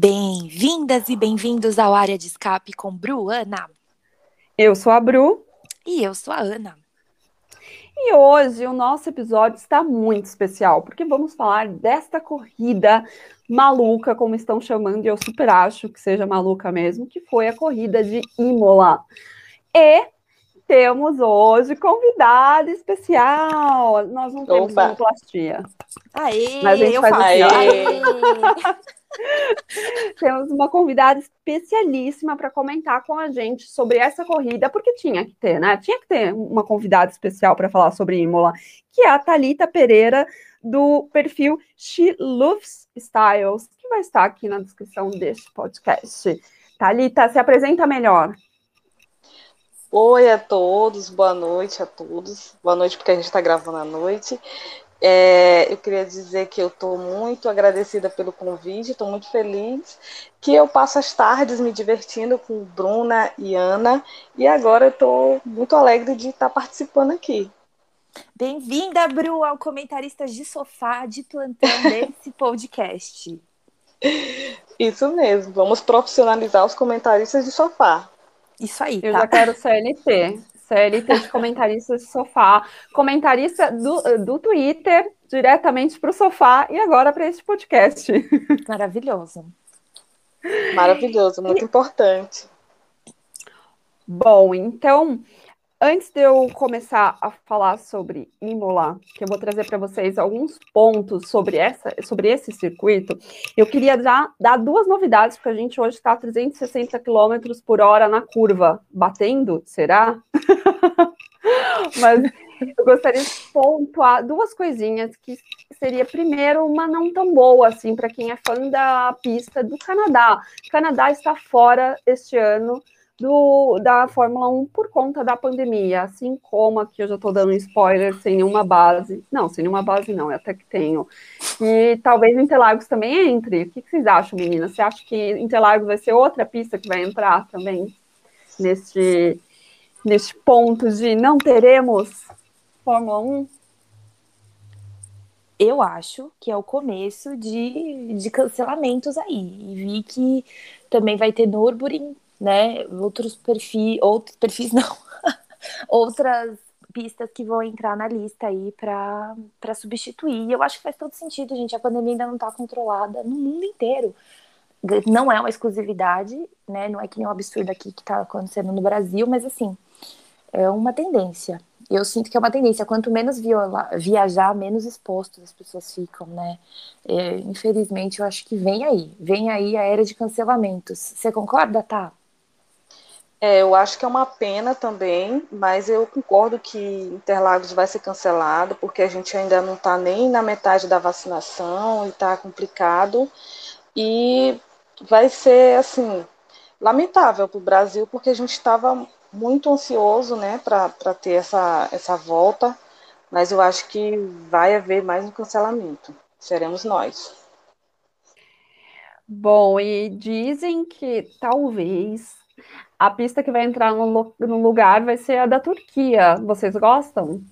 Bem-vindas e bem-vindos ao Área de Escape com Bruana. Eu sou a Bru. E eu sou a Ana. E hoje o nosso episódio está muito especial, porque vamos falar desta corrida maluca, como estão chamando, e eu super acho que seja maluca mesmo, que foi a corrida de Imola. E temos hoje convidada especial. Nós não temos sonoplastia. Aê, Mas a gente eu faz falei. assim, Temos uma convidada especialíssima para comentar com a gente sobre essa corrida, porque tinha que ter, né? Tinha que ter uma convidada especial para falar sobre Imola, que é a Talita Pereira, do perfil She Loves Styles, que vai estar aqui na descrição deste podcast. Talita, se apresenta melhor. Oi a todos, boa noite a todos. Boa noite, porque a gente está gravando à noite. É, eu queria dizer que eu estou muito agradecida pelo convite, estou muito feliz que eu passo as tardes me divertindo com Bruna e Ana, e agora estou muito alegre de estar participando aqui. Bem-vinda, Bru, ao Comentaristas de Sofá de plantão desse podcast. Isso mesmo, vamos profissionalizar os comentaristas de sofá. Isso aí, Eu tá? já quero CLT. CLT de comentarista de sofá. Comentarista do, do Twitter, diretamente para o sofá e agora para este podcast. Maravilhoso. Maravilhoso, muito importante. Bom, então, antes de eu começar a falar sobre Imola, que eu vou trazer para vocês alguns pontos sobre, essa, sobre esse circuito, eu queria já dar duas novidades, porque a gente hoje está a 360 km por hora na curva. Batendo? Será? Mas eu gostaria de pontuar duas coisinhas que seria primeiro uma não tão boa assim para quem é fã da pista do Canadá. O Canadá está fora este ano do, da Fórmula 1 por conta da pandemia, assim como aqui eu já estou dando spoiler sem nenhuma base. Não, sem nenhuma base não, até que tenho. E talvez Interlagos também entre. O que, que vocês acham, meninas? Você acha que Interlagos vai ser outra pista que vai entrar também neste, neste ponto de não teremos Fórmula 1? Eu acho que é o começo de, de cancelamentos aí. E vi que também vai ter Nürburgring, né? Outros perfis, outros perfis não, outras pistas que vão entrar na lista aí para substituir. E eu acho que faz todo sentido, gente. A pandemia ainda não está controlada no mundo inteiro. Não é uma exclusividade, né? Não é que nem um absurdo aqui que está acontecendo no Brasil, mas assim, é uma tendência. Eu sinto que é uma tendência. Quanto menos viola, viajar, menos expostos as pessoas ficam, né? É, infelizmente, eu acho que vem aí. Vem aí a era de cancelamentos. Você concorda, tá? É, eu acho que é uma pena também, mas eu concordo que Interlagos vai ser cancelado, porque a gente ainda não está nem na metade da vacinação e está complicado. E vai ser, assim, lamentável para o Brasil, porque a gente estava muito ansioso né, para ter essa, essa volta, mas eu acho que vai haver mais um cancelamento. Seremos nós. Bom, e dizem que talvez a pista que vai entrar no, no lugar vai ser a da Turquia. Vocês gostam?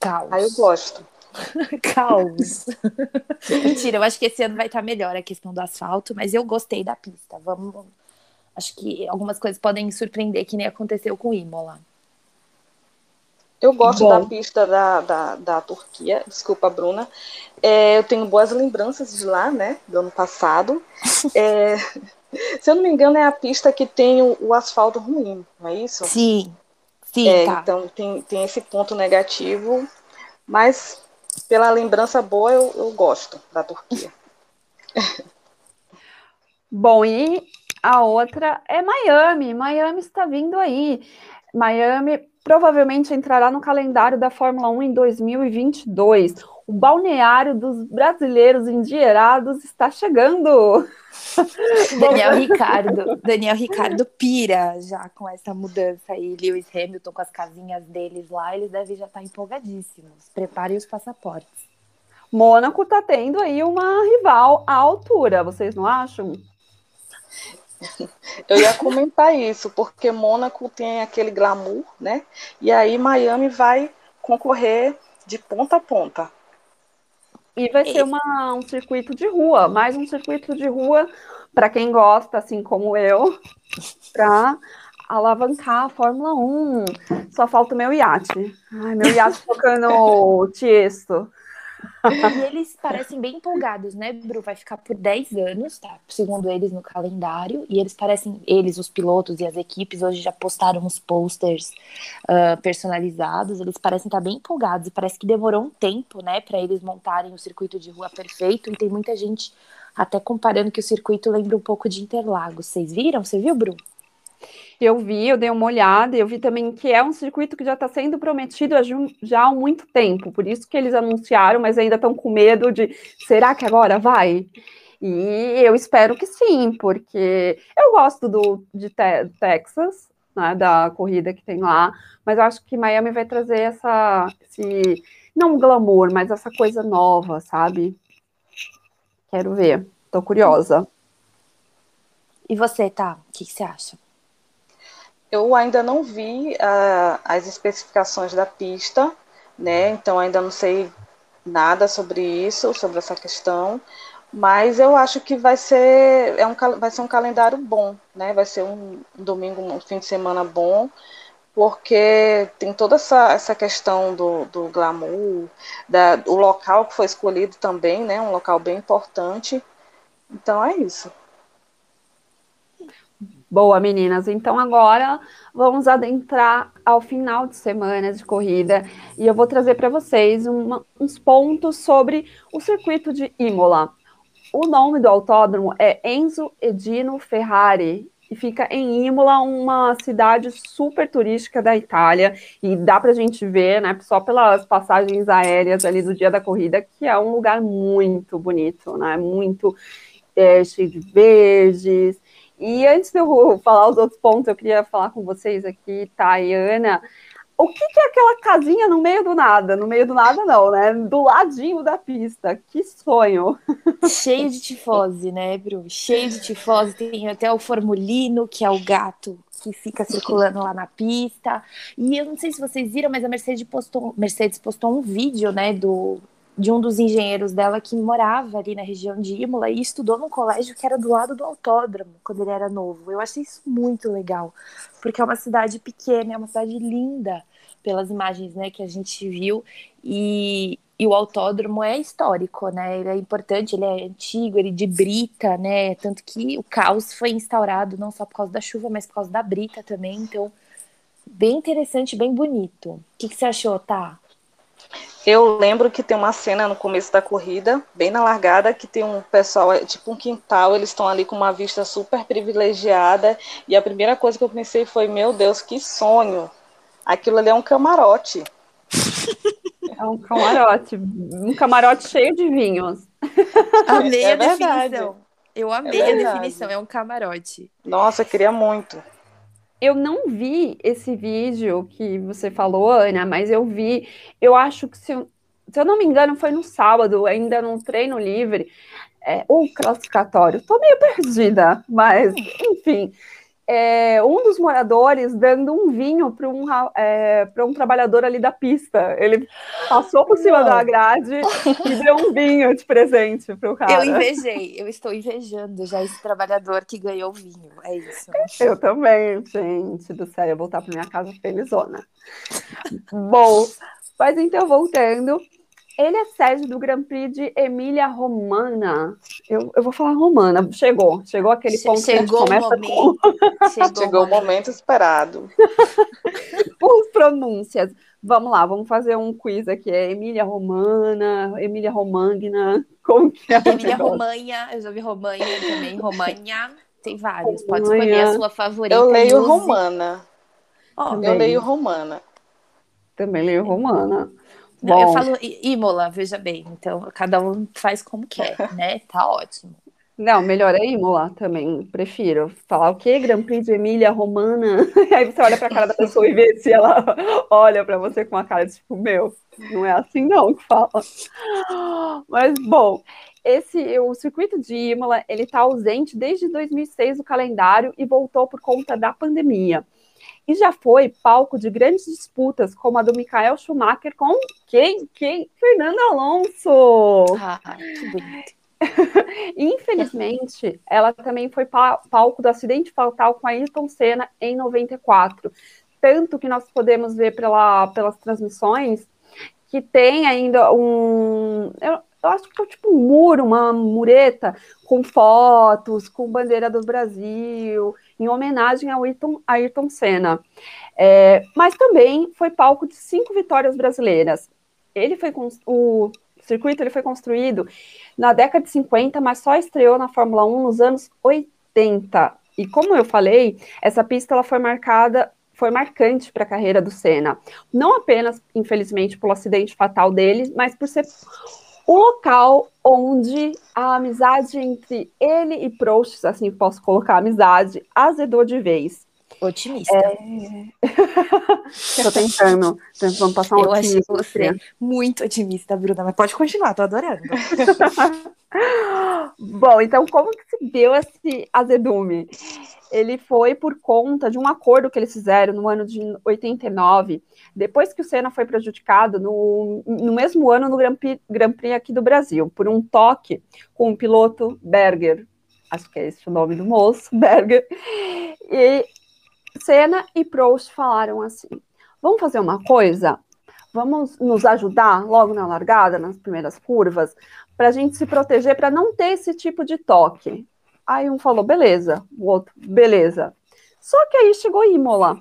Caos. Ah, eu gosto. Caos. Mentira, eu acho que esse ano vai estar melhor a questão do asfalto, mas eu gostei da pista. Vamos. Acho que algumas coisas podem surpreender, que nem aconteceu com Imola. Eu gosto Bom. da pista da, da, da Turquia, desculpa, Bruna. É, eu tenho boas lembranças de lá, né, do ano passado. É, se eu não me engano, é a pista que tem o, o asfalto ruim, não é isso? Sim, sim, É, tá. então tem, tem esse ponto negativo, mas pela lembrança boa eu, eu gosto da Turquia. Bom, e a outra é Miami. Miami está vindo aí. Miami provavelmente entrará no calendário da Fórmula 1 em 2022. O balneário dos brasileiros endinheirados está chegando. Daniel Ricardo, Daniel Ricardo pira já com essa mudança aí. Lewis Hamilton com as casinhas deles lá, eles devem já estar empolgadíssimos. Preparem os passaportes. Mônaco está tendo aí uma rival à altura, vocês não acham? Eu ia comentar isso, porque Mônaco tem aquele glamour, né? E aí Miami vai concorrer de ponta a ponta. E vai ser uma, um circuito de rua, mais um circuito de rua para quem gosta, assim como eu, para alavancar a Fórmula 1. Só falta o meu iate. Ai, meu iate tocando Tiesto. E eles parecem bem empolgados, né, Bru? Vai ficar por 10 anos, tá? Segundo eles no calendário. E eles parecem, eles, os pilotos e as equipes, hoje já postaram uns posters uh, personalizados. Eles parecem estar bem empolgados. E parece que demorou um tempo, né, para eles montarem o circuito de rua perfeito. E tem muita gente até comparando que o circuito lembra um pouco de Interlagos. Vocês viram? Você viu, Bru? Eu vi, eu dei uma olhada, eu vi também que é um circuito que já está sendo prometido já há muito tempo, por isso que eles anunciaram, mas ainda estão com medo de será que agora vai? E eu espero que sim, porque eu gosto do, de te Texas, né, da corrida que tem lá, mas eu acho que Miami vai trazer essa, esse, não glamour, mas essa coisa nova, sabe? Quero ver, tô curiosa. E você, tá? O que, que você acha? Eu ainda não vi uh, as especificações da pista, né? Então ainda não sei nada sobre isso, sobre essa questão. Mas eu acho que vai ser, é um, vai ser um calendário bom, né? Vai ser um, um domingo, um fim de semana bom, porque tem toda essa, essa questão do, do glamour, da, o local que foi escolhido também, né? Um local bem importante. Então é isso. Boa, meninas. Então agora vamos adentrar ao final de semana de corrida e eu vou trazer para vocês uma, uns pontos sobre o circuito de Imola. O nome do autódromo é Enzo Edino Ferrari e fica em Imola, uma cidade super turística da Itália e dá para a gente ver, né, só pelas passagens aéreas ali do dia da corrida, que é um lugar muito bonito, né, muito é, cheio de verdes e antes de eu falar os outros pontos, eu queria falar com vocês aqui, Tayana. O que, que, é aquela casinha no meio do nada? No meio do nada, não, né? Do ladinho da pista. Que sonho! Cheio de tifose, né, Bru? Cheio de tifose. Tem até o Formulino, que é o gato que fica circulando lá na pista. E eu não sei se vocês viram, mas a Mercedes postou, Mercedes postou um vídeo, né, do, de um dos engenheiros dela que morava ali na região de Imola e estudou num colégio que era do lado do autódromo quando ele era novo. Eu achei isso muito legal, porque é uma cidade pequena, é uma cidade linda pelas imagens, né, que a gente viu e, e o autódromo é histórico, né? Ele é importante, ele é antigo, ele de brita, né? Tanto que o caos foi instaurado não só por causa da chuva, mas por causa da brita também. Então, bem interessante, bem bonito. O que, que você achou, tá? Eu lembro que tem uma cena no começo da corrida, bem na largada, que tem um pessoal, é tipo um quintal, eles estão ali com uma vista super privilegiada, e a primeira coisa que eu pensei foi, meu Deus, que sonho! Aquilo ali é um camarote. É um camarote, um camarote cheio de vinhos. Amei é a definição. Eu amei é a definição, é um camarote. Nossa, queria muito eu não vi esse vídeo que você falou, Ana, mas eu vi. Eu acho que, se eu, se eu não me engano, foi no sábado, ainda num treino livre, é, ou classificatório. Tô meio perdida, mas, enfim é, um dos moradores dando um vinho para um, é, um trabalhador ali da pista. Ele passou por cima Não. da grade e deu um vinho de presente para o cara. Eu invejei, eu estou invejando já esse trabalhador que ganhou vinho. É isso. Eu também, gente do céu, eu vou voltar para minha casa felizona. Bom, mas então voltando. Ele é sede do Grand Prix de Emília Romana. Eu, eu vou falar romana. Chegou. Chegou aquele ponto chegou que a gente começa momento, com... Chegou, chegou o momento esperado. Por pronúncias. Vamos lá, vamos fazer um quiz aqui. É Emília Romana, Emília Romagna, como que é? Emília Romanha, eu já vi Romanha também, Romanha, tem vários. Pode escolher a sua favorita. Eu leio. Romana. Oh, eu leio Romana. Também leio Romana. Não, eu falo Imola, veja bem. Então, cada um faz como quer, né? Tá ótimo. Não, melhor é Imola também, prefiro. Falar o quê? Grand Prix de Emília Romana. Aí você olha para a cara da pessoa e vê se ela olha para você com uma cara tipo, meu, não é assim não que fala. Mas, bom, esse, o circuito de Imola, ele está ausente desde 2006 do calendário e voltou por conta da pandemia. E já foi palco de grandes disputas, como a do Michael Schumacher com quem? Quem? Fernando Alonso! Ah, que bonito. Infelizmente, ela também foi palco do acidente fatal com a Ayrton Senna em 94. Tanto que nós podemos ver pela, pelas transmissões que tem ainda um. Eu, eu acho que é tipo um muro, uma mureta, com fotos, com bandeira do Brasil, em homenagem ao Ayrton, Ayrton Senna. É, mas também foi palco de cinco vitórias brasileiras. Ele foi o circuito ele foi construído na década de 50, mas só estreou na Fórmula 1 nos anos 80. E como eu falei, essa pista ela foi marcada foi marcante para a carreira do Senna. Não apenas, infelizmente, pelo acidente fatal dele, mas por ser o local onde a amizade entre ele e Proust, assim posso colocar amizade, azedou de vez. Otimista. É... tô tentando, tentando passar um Eu achei você muito otimista, Bruna, mas pode continuar, tô adorando. Bom, então como que se deu esse azedume? Ele foi por conta de um acordo que eles fizeram no ano de 89, depois que o Senna foi prejudicado no, no mesmo ano no Grand Prix, Grand Prix aqui do Brasil, por um toque com o piloto Berger, acho que é esse o nome do moço, Berger, e Senna e Proust falaram assim, vamos fazer uma coisa? Vamos nos ajudar logo na largada, nas primeiras curvas, para a gente se proteger, para não ter esse tipo de toque. Aí um falou, beleza, o outro, beleza. Só que aí chegou Imola.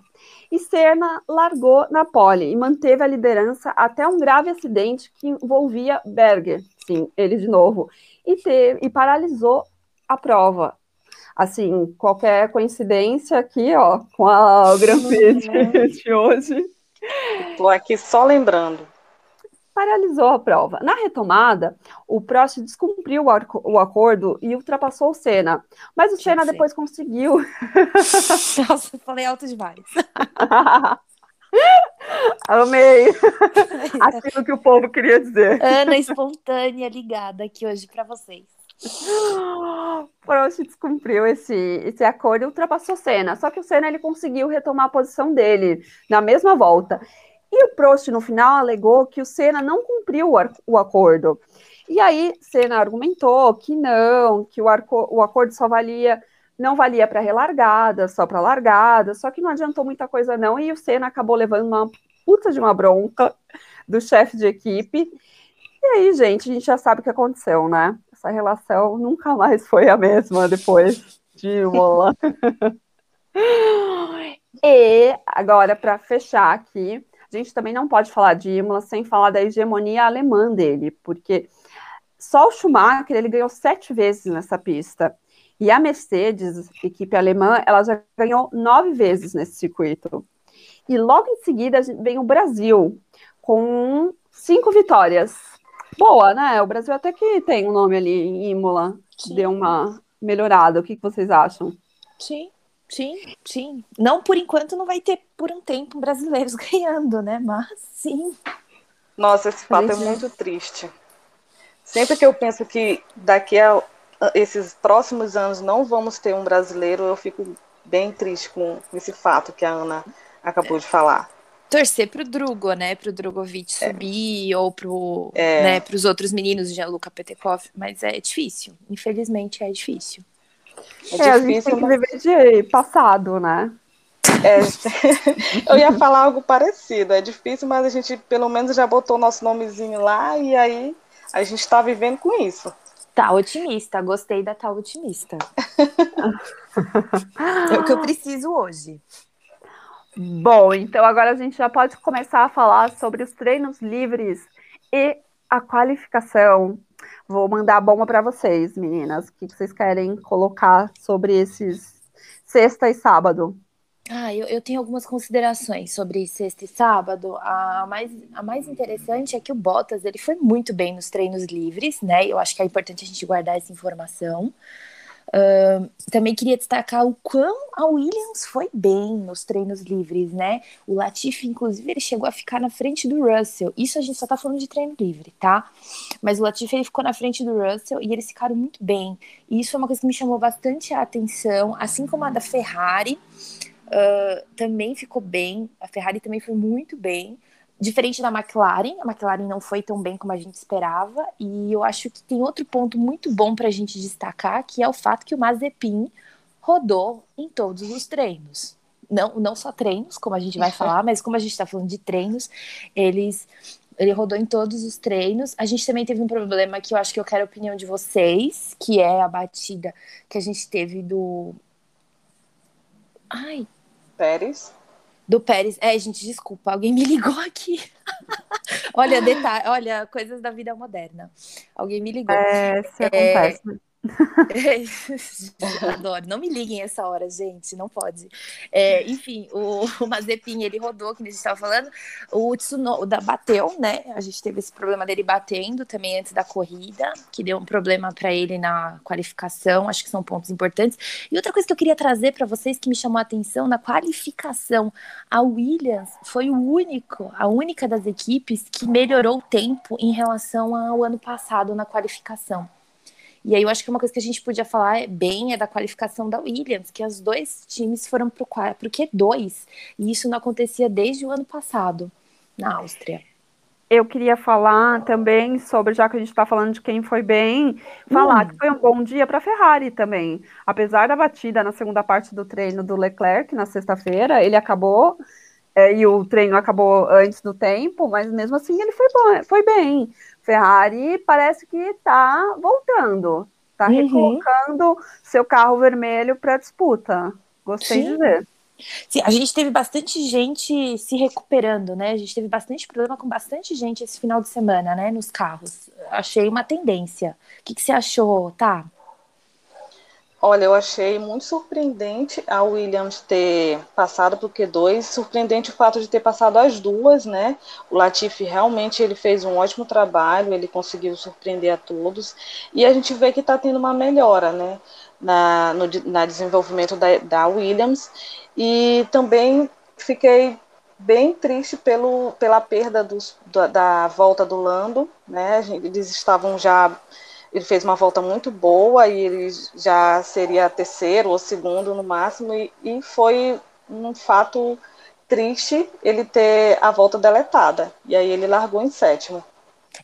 E Senna largou na pole e manteve a liderança até um grave acidente que envolvia Berger, sim, ele de novo, e, teve, e paralisou a prova. Assim, qualquer coincidência aqui, ó, com a Grand Prix de, de hoje. Estou aqui só lembrando paralisou a prova. Na retomada, o Prost descumpriu o, acordo e ultrapassou o Senna. Mas o Senna depois conseguiu. Nossa, falei alto demais. Amei. Aquilo que o povo queria dizer. Ana espontânea ligada aqui hoje para vocês. Prost descumpriu esse, esse acordo e ultrapassou o Senna. Só que o Senna ele conseguiu retomar a posição dele na mesma volta. E o Prost, no final, alegou que o Senna não cumpriu o acordo. E aí, Senna argumentou que não, que o, arco, o acordo só valia, não valia para relargada, só para largada, só que não adiantou muita coisa não, e o Senna acabou levando uma puta de uma bronca do chefe de equipe. E aí, gente, a gente já sabe o que aconteceu, né? Essa relação nunca mais foi a mesma depois de Mola. e agora, para fechar aqui, a gente também não pode falar de Imola sem falar da hegemonia alemã dele, porque só o Schumacher ele ganhou sete vezes nessa pista. E a Mercedes, equipe alemã, ela já ganhou nove vezes nesse circuito. E logo em seguida vem o Brasil, com cinco vitórias. Boa, né? O Brasil até que tem um nome ali em Imola, Sim. deu uma melhorada. O que vocês acham? Sim, Sim, sim. Não por enquanto não vai ter por um tempo brasileiros ganhando, né? Mas sim. Nossa, esse fato é muito triste. Sempre que eu penso que daqui a esses próximos anos não vamos ter um brasileiro, eu fico bem triste com esse fato que a Ana acabou de falar. Torcer pro Drugo, né? Pro Drogovic é. subir, ou pro, é. né, pros outros meninos, Gianluca Petekov, mas é difícil. Infelizmente é difícil. É, é a gente tem que viver de passado, né? É, eu ia falar algo parecido. É difícil, mas a gente pelo menos já botou nosso nomezinho lá e aí a gente está vivendo com isso. Tá otimista, gostei da tal otimista. é o que eu preciso hoje. Bom, então agora a gente já pode começar a falar sobre os treinos livres e a qualificação Vou mandar a bomba para vocês, meninas. O que vocês querem colocar sobre esses sexta e sábado? Ah, eu, eu tenho algumas considerações sobre sexta e sábado. A mais, a mais interessante é que o Bottas ele foi muito bem nos treinos livres, né? Eu acho que é importante a gente guardar essa informação. Uh, também queria destacar o quão a Williams foi bem nos treinos livres, né? O Latifi, inclusive, ele chegou a ficar na frente do Russell. Isso a gente só tá falando de treino livre, tá? Mas o Latifi ele ficou na frente do Russell e eles ficaram muito bem. E isso foi uma coisa que me chamou bastante a atenção, assim como a da Ferrari. uh, também ficou bem, a Ferrari também foi muito bem. Diferente da McLaren, a McLaren não foi tão bem como a gente esperava, e eu acho que tem outro ponto muito bom para a gente destacar, que é o fato que o Mazepin rodou em todos os treinos. Não, não só treinos, como a gente vai falar, mas como a gente está falando de treinos, eles ele rodou em todos os treinos. A gente também teve um problema que eu acho que eu quero a opinião de vocês, que é a batida que a gente teve do. Ai. Pérez. Do Pérez. É, gente, desculpa, alguém me ligou aqui. olha, detalhe, olha, coisas da vida moderna. Alguém me ligou. É, se é... acontece. Adoro. Não me liguem essa hora, gente. Não pode. É, enfim, o, o Mazepin, ele rodou, que a gente estava falando. O Tsunoda bateu, né? A gente teve esse problema dele batendo também antes da corrida, que deu um problema para ele na qualificação. Acho que são pontos importantes. E outra coisa que eu queria trazer para vocês que me chamou a atenção na qualificação, a Williams foi o único, a única das equipes que melhorou o tempo em relação ao ano passado na qualificação. E aí eu acho que uma coisa que a gente podia falar bem é da qualificação da Williams, que os dois times foram para o Q2, e isso não acontecia desde o ano passado, na Áustria. Eu queria falar também sobre, já que a gente está falando de quem foi bem, falar hum. que foi um bom dia para a Ferrari também. Apesar da batida na segunda parte do treino do Leclerc na sexta-feira, ele acabou é, e o treino acabou antes do tempo, mas mesmo assim ele foi bom, foi bem. Ferrari parece que está voltando, está uhum. recolocando seu carro vermelho para disputa. Gostei Sim. de ver. Sim, a gente teve bastante gente se recuperando, né? A gente teve bastante problema com bastante gente esse final de semana, né? Nos carros. Achei uma tendência. O que, que você achou, tá? Olha, eu achei muito surpreendente a Williams ter passado para o Q2, surpreendente o fato de ter passado as duas, né? O Latifi realmente ele fez um ótimo trabalho, ele conseguiu surpreender a todos, e a gente vê que está tendo uma melhora, né? Na, no na desenvolvimento da, da Williams, e também fiquei bem triste pelo, pela perda dos, da, da volta do Lando, né? Eles estavam já ele fez uma volta muito boa e ele já seria terceiro ou segundo no máximo, e, e foi um fato triste ele ter a volta deletada. E aí ele largou em sétimo.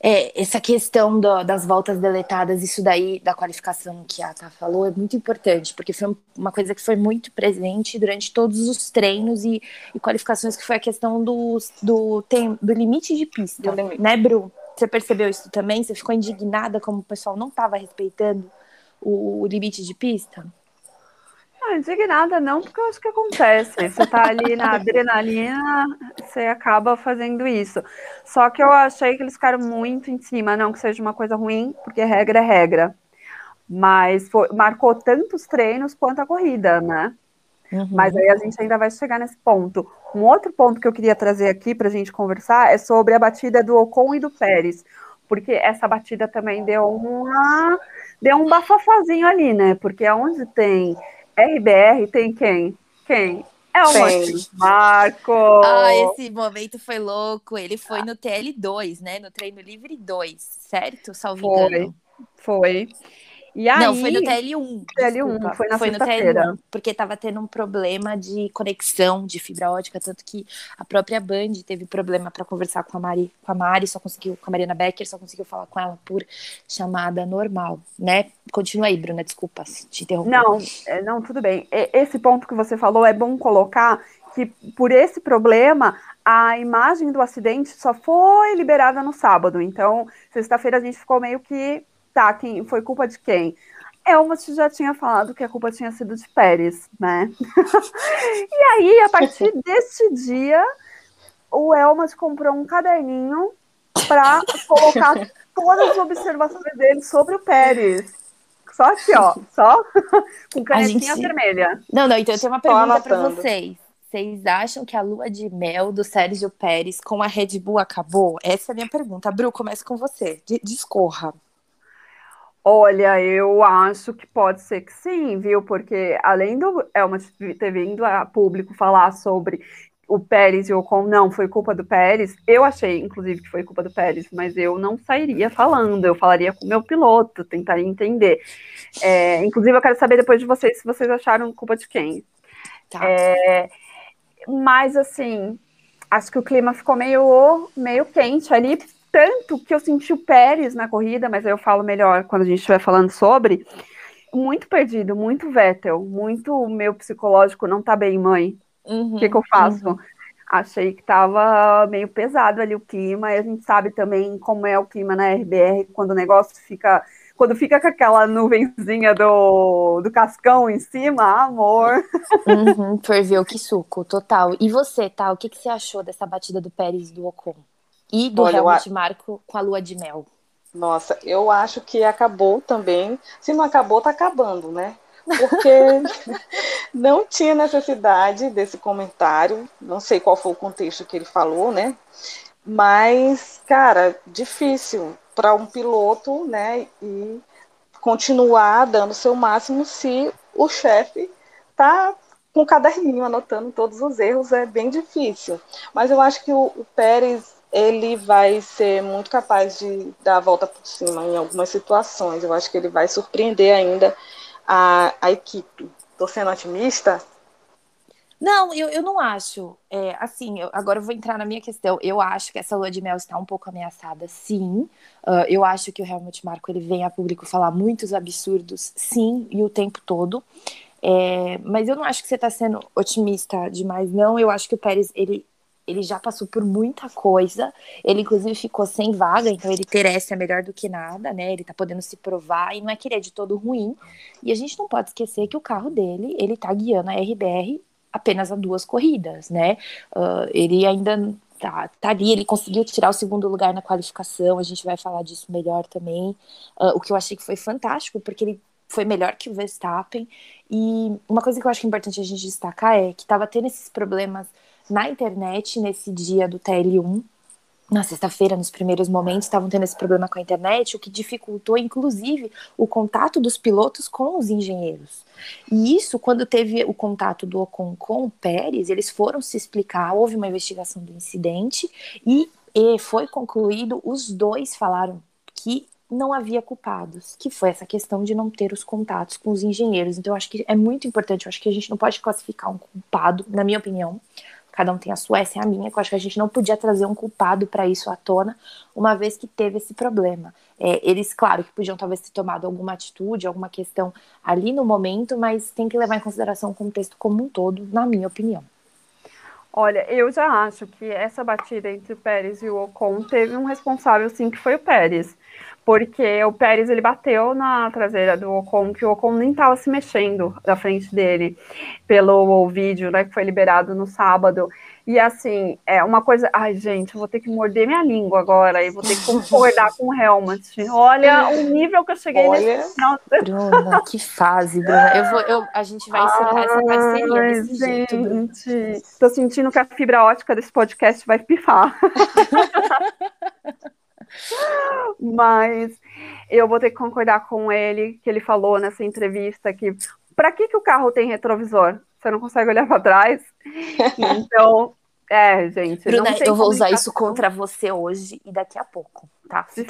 É, essa questão do, das voltas deletadas, isso daí da qualificação que a Tá falou, é muito importante, porque foi uma coisa que foi muito presente durante todos os treinos e, e qualificações, que foi a questão do, do, tem, do limite de pista, limite. né, Bru? Você percebeu isso também? Você ficou indignada como o pessoal não estava respeitando o, o limite de pista? Não, indignada não, porque eu acho que acontece. Você tá ali na adrenalina, você acaba fazendo isso. Só que eu achei que eles ficaram muito em cima, não que seja uma coisa ruim, porque regra é regra. Mas foi, marcou tantos treinos quanto a corrida, né? Uhum. Mas aí a gente ainda vai chegar nesse ponto. Um outro ponto que eu queria trazer aqui para a gente conversar é sobre a batida do Ocon e do Pérez, porque essa batida também deu uma deu um bafafazinho ali, né? Porque onde tem RBR tem quem? Quem? É o Marco. Ah, esse momento foi louco. Ele foi no TL2, né? No treino livre 2, certo? Salvo foi, engano. Foi. E aí, não, foi no TL1. TL1, foi na foi no TL1, porque estava tendo um problema de conexão de fibra ótica, tanto que a própria Band teve problema para conversar com a Mari, com a Mari, só conseguiu com a Mariana Becker, só conseguiu falar com ela por chamada normal, né? Continua aí, Bruna, desculpa te interromper. Não, é, não, tudo bem. Esse ponto que você falou é bom colocar que por esse problema a imagem do acidente só foi liberada no sábado. Então, sexta-feira a gente ficou meio que tá, quem, foi culpa de quem? Elmas já tinha falado que a culpa tinha sido de Pérez, né? e aí, a partir deste dia, o Elmas comprou um caderninho para colocar todas as observações dele sobre o Pérez. Só aqui, ó, só com canetinha gente... vermelha. Não, não, então eu tenho uma pergunta para vocês. Vocês acham que a lua de mel do Sérgio Pérez com a Red Bull acabou? Essa é a minha pergunta. Bru, começa com você. Discorra. Olha, eu acho que pode ser que sim, viu? Porque além do Elma ter vindo a público falar sobre o Pérez e o Ocon, não, foi culpa do Pérez. Eu achei, inclusive, que foi culpa do Pérez, mas eu não sairia falando, eu falaria com o meu piloto, tentaria entender. É, inclusive, eu quero saber depois de vocês se vocês acharam culpa de quem. Tá. É, mas, assim, acho que o clima ficou meio, meio quente ali, tanto que eu senti o Pérez na corrida, mas eu falo melhor quando a gente estiver falando sobre. Muito perdido, muito Vettel, muito meu psicológico não tá bem, mãe. O uhum, que, que eu faço? Uhum. Achei que tava meio pesado ali o clima, e a gente sabe também como é o clima na RBR, quando o negócio fica quando fica com aquela nuvenzinha do, do cascão em cima, amor. Uhum, ferveu que suco, total. E você, tá? O que, que você achou dessa batida do Pérez do Ocon? E do Olha, Helmut Marco com a lua de mel? Nossa, eu acho que acabou também. Se não acabou, tá acabando, né? Porque não tinha necessidade desse comentário. Não sei qual foi o contexto que ele falou, né? Mas, cara, difícil para um piloto, né, e continuar dando seu máximo se o chefe tá com o caderninho anotando todos os erros, é bem difícil. Mas eu acho que o, o Pérez ele vai ser muito capaz de dar a volta por cima em algumas situações. Eu acho que ele vai surpreender ainda a, a equipe. Estou sendo otimista? Não, eu, eu não acho. É, assim, eu, agora eu vou entrar na minha questão. Eu acho que essa lua de mel está um pouco ameaçada, sim. Uh, eu acho que o Helmut Marco ele vem a público falar muitos absurdos, sim, e o tempo todo. É, mas eu não acho que você está sendo otimista demais, não. Eu acho que o Pérez ele, ele já passou por muita coisa. Ele, inclusive, ficou sem vaga, então ele ter é melhor do que nada, né? Ele tá podendo se provar e não é que ele é de todo ruim. E a gente não pode esquecer que o carro dele, ele tá guiando a RBR apenas a duas corridas, né? Uh, ele ainda tá, tá ali, ele conseguiu tirar o segundo lugar na qualificação, a gente vai falar disso melhor também. Uh, o que eu achei que foi fantástico, porque ele foi melhor que o Verstappen. E uma coisa que eu acho que é importante a gente destacar é que estava tendo esses problemas na internet nesse dia do TL1, na sexta-feira, nos primeiros momentos, estavam tendo esse problema com a internet, o que dificultou, inclusive, o contato dos pilotos com os engenheiros. E isso, quando teve o contato do Ocon com o Pérez, eles foram se explicar, houve uma investigação do incidente e, e foi concluído, os dois falaram que não havia culpados, que foi essa questão de não ter os contatos com os engenheiros. Então, eu acho que é muito importante, eu acho que a gente não pode classificar um culpado, na minha opinião, cada um tem a sua, essa é a minha, que eu acho que a gente não podia trazer um culpado para isso à tona, uma vez que teve esse problema. É, eles, claro, que podiam talvez ter tomado alguma atitude, alguma questão ali no momento, mas tem que levar em consideração o contexto como um todo, na minha opinião. Olha, eu já acho que essa batida entre o Pérez e o Ocon teve um responsável, sim, que foi o Pérez porque o Pérez ele bateu na traseira do Ocon, que o Ocon nem estava se mexendo da frente dele, pelo vídeo né, que foi liberado no sábado. E assim, é uma coisa. Ai, gente, eu vou ter que morder minha língua agora e vou ter que concordar com o Helmut. Olha o nível que eu cheguei Olha, nesse final. Bruna, que fase, Bruna. Eu vou, eu, a gente vai encerrar essa parceria Ai, desse gente, jeito. Tô sentindo que a fibra ótica desse podcast vai pifar. Mas eu vou ter que concordar com ele, que ele falou nessa entrevista que para que, que o carro tem retrovisor? Você não consegue olhar para trás? Então, é, gente. Bruna, eu vou usar isso contra você hoje e daqui a pouco, tá? Se.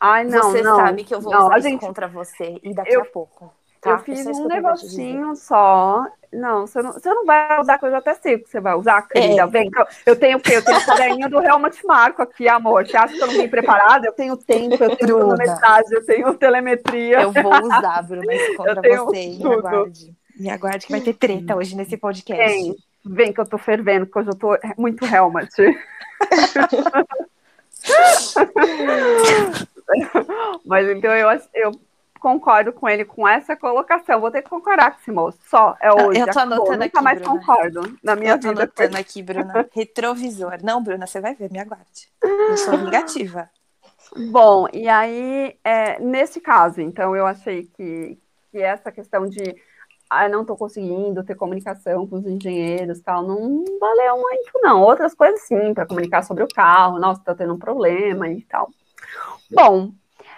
Ai, não, você não, sabe que eu vou não, usar isso gente... contra você e daqui eu... a pouco. Tá? Eu fiz um negocinho só. Não você, não, você não vai usar coisa até sei que você vai usar, querida. É. Vem, eu tenho o quê? Eu tenho o caderninho do Helmut Marco aqui, amor. Você acha que eu não vim preparada? Eu tenho tempo, eu tenho cronometragem, eu tenho telemetria. Eu vou usar, Bruna, isso contra você. Tudo. Me aguarde. Me aguarde que vai ter treta hoje nesse podcast. Vem, vem que eu tô fervendo, porque hoje eu tô muito Helmut. Mas então eu, eu concordo com ele com essa colocação. Vou ter que concordar com esse moço. Só é hoje. Eu tô anotando Nunca aqui, mais Bruna. concordo na minha eu tô vida. anotando aqui, Bruna. Retrovisor. Não, Bruna, você vai ver, me aguarde. Eu sou vingativa. Bom, e aí, é, nesse caso, então, eu achei que, que essa questão de ah, não estou conseguindo ter comunicação com os engenheiros tal, não valeu muito, não. Outras coisas sim, para comunicar sobre o carro, nossa, está tendo um problema e tal. Bom,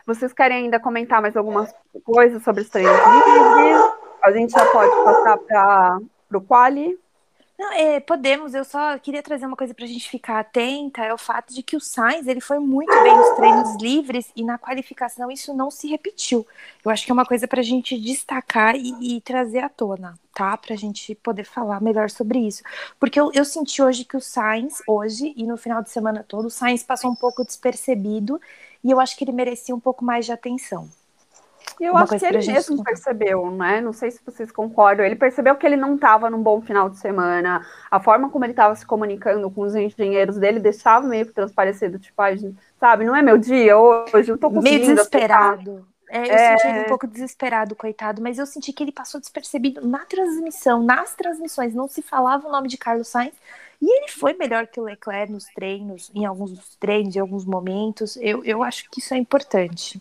vocês querem ainda comentar mais algumas coisas sobre os treinos livres? A gente já pode passar para o quali? Não, é, podemos, eu só queria trazer uma coisa para a gente ficar atenta, é o fato de que o Sainz, ele foi muito bem nos treinos livres e na qualificação isso não se repetiu. Eu acho que é uma coisa para a gente destacar e, e, trazer à tona, tá? Para a gente poder falar melhor sobre isso. Porque eu, eu senti hoje que o Sainz, hoje e no final de semana todo, o Sainz passou um pouco despercebido e eu acho que ele merecia um pouco mais de atenção. Eu Uma acho que ele mesmo percebeu, né? Não sei se vocês concordam. Ele percebeu que ele não estava num bom final de semana. A forma como ele estava se comunicando com os engenheiros dele deixava meio que transparecido, tipo, ah, sabe, não é meu dia hoje, eu tô conseguindo. Meio desesperado. É, eu é... senti ele um pouco desesperado, coitado, mas eu senti que ele passou despercebido na transmissão, nas transmissões, não se falava o nome de Carlos Sainz, e ele foi melhor que o Leclerc nos treinos, em alguns treinos, em alguns momentos. Eu, eu acho que isso é importante.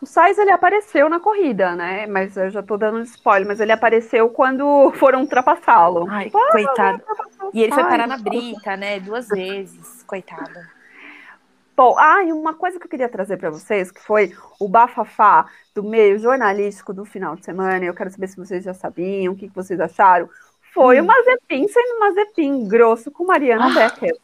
O Sainz ele apareceu na corrida, né? Mas eu já tô dando um spoiler, mas ele apareceu quando foram ultrapassá-lo. Ai, ah, coitado. E ele foi parar na brita, né? Duas vezes, coitado. Bom, ah, e uma coisa que eu queria trazer para vocês, que foi o bafafá do meio jornalístico do final de semana, eu quero saber se vocês já sabiam, o que, que vocês acharam, foi hum. o Mazepin sendo Mazepin grosso com Mariana ah. Becker.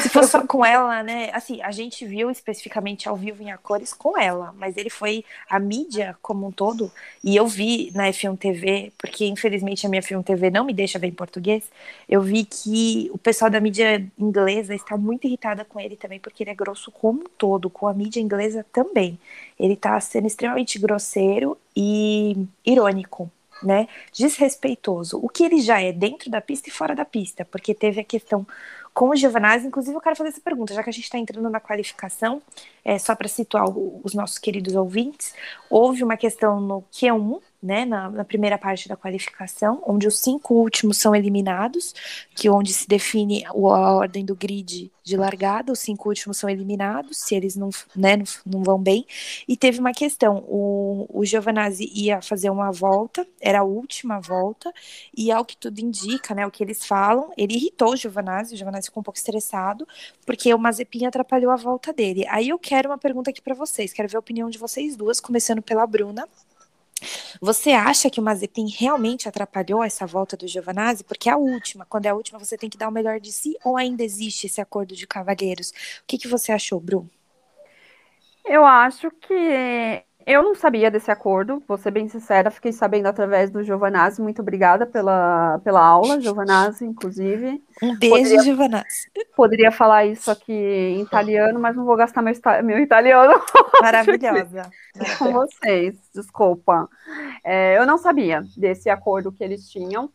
Se fosse só com ela, né? Assim, a gente viu especificamente ao vivo em a cores com ela, mas ele foi a mídia como um todo, e eu vi na F1 TV, porque infelizmente a minha F1 TV não me deixa ver em português, eu vi que o pessoal da mídia inglesa está muito irritada com ele também, porque ele é grosso como um todo, com a mídia inglesa também. Ele está sendo extremamente grosseiro e irônico né, desrespeitoso, o que ele já é dentro da pista e fora da pista, porque teve a questão com o Giovanazzi. Inclusive, eu quero fazer essa pergunta, já que a gente está entrando na qualificação, é, só para situar o, os nossos queridos ouvintes, houve uma questão no Q1, né, na, na, primeira parte da qualificação, onde os cinco últimos são eliminados, que onde se define a ordem do grid de largada, os cinco últimos são eliminados, se eles não, né, não, não vão bem. E teve uma questão, o, o Giovanazzi ia fazer uma volta, era a última volta, e ao que tudo indica, né, o que eles falam, ele irritou o Giovanazzi, o Giovanazzi ficou um pouco estressado, porque o Mazepin atrapalhou a volta dele. Aí eu quero uma pergunta aqui para vocês, quero ver a opinião de vocês duas, começando pela Bruna, você acha que o Mazepin realmente atrapalhou essa volta do Giovanazzi? Porque é a última, quando é a última, você tem que dar o melhor de si ou ainda existe esse acordo de cavalheiros? O que, que você achou, Bru? Eu acho que eu não sabia desse acordo, vou ser bem sincera, fiquei sabendo através do Giovanazzi. Muito obrigada pela, pela aula, Giovanazzi, inclusive. Um beijo, poderia, Giovanazzi. Poderia falar isso aqui em italiano, mas não vou gastar meu, meu italiano. Maravilhosa. Com vocês, desculpa. É, eu não sabia desse acordo que eles tinham.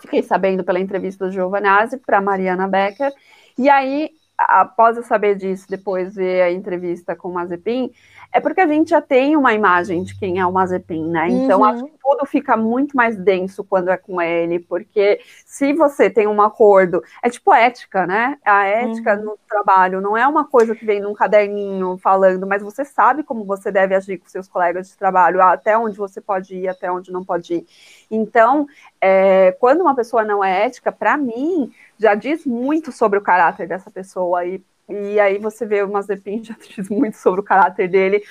Fiquei sabendo pela entrevista do Giovanazzi para Mariana Becker. E aí, após eu saber disso, depois ver a entrevista com o Mazepin, é porque a gente já tem uma imagem de quem é o Mazepin, né? Então uhum. acho que tudo fica muito mais denso quando é com ele, porque se você tem um acordo, é tipo ética, né? A ética uhum. no trabalho não é uma coisa que vem num caderninho falando, mas você sabe como você deve agir com seus colegas de trabalho, até onde você pode ir, até onde não pode ir. Então, é, quando uma pessoa não é ética, para mim, já diz muito sobre o caráter dessa pessoa e e aí você vê o Mazepin já diz muito sobre o caráter dele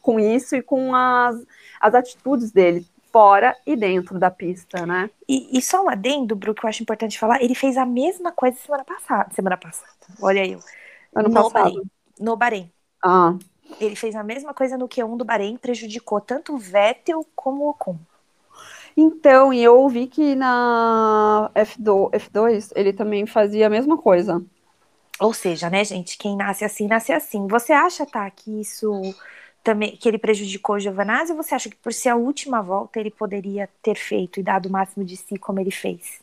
com isso e com as, as atitudes dele fora e dentro da pista, né? E, e só um adendo, Bru, que eu acho importante falar, ele fez a mesma coisa semana passada. Semana passada, olha eu. Ano no passado. Bahrein, no Bahrein. Ah. Ele fez a mesma coisa no Q1 do Bahrein, prejudicou tanto o Vettel como o Ocon. Então, e eu ouvi que na F2, F2 ele também fazia a mesma coisa. Ou seja, né, gente, quem nasce assim, nasce assim. Você acha, tá, que isso também que ele prejudicou o Giovanazzi ou você acha que por ser a última volta ele poderia ter feito e dado o máximo de si como ele fez?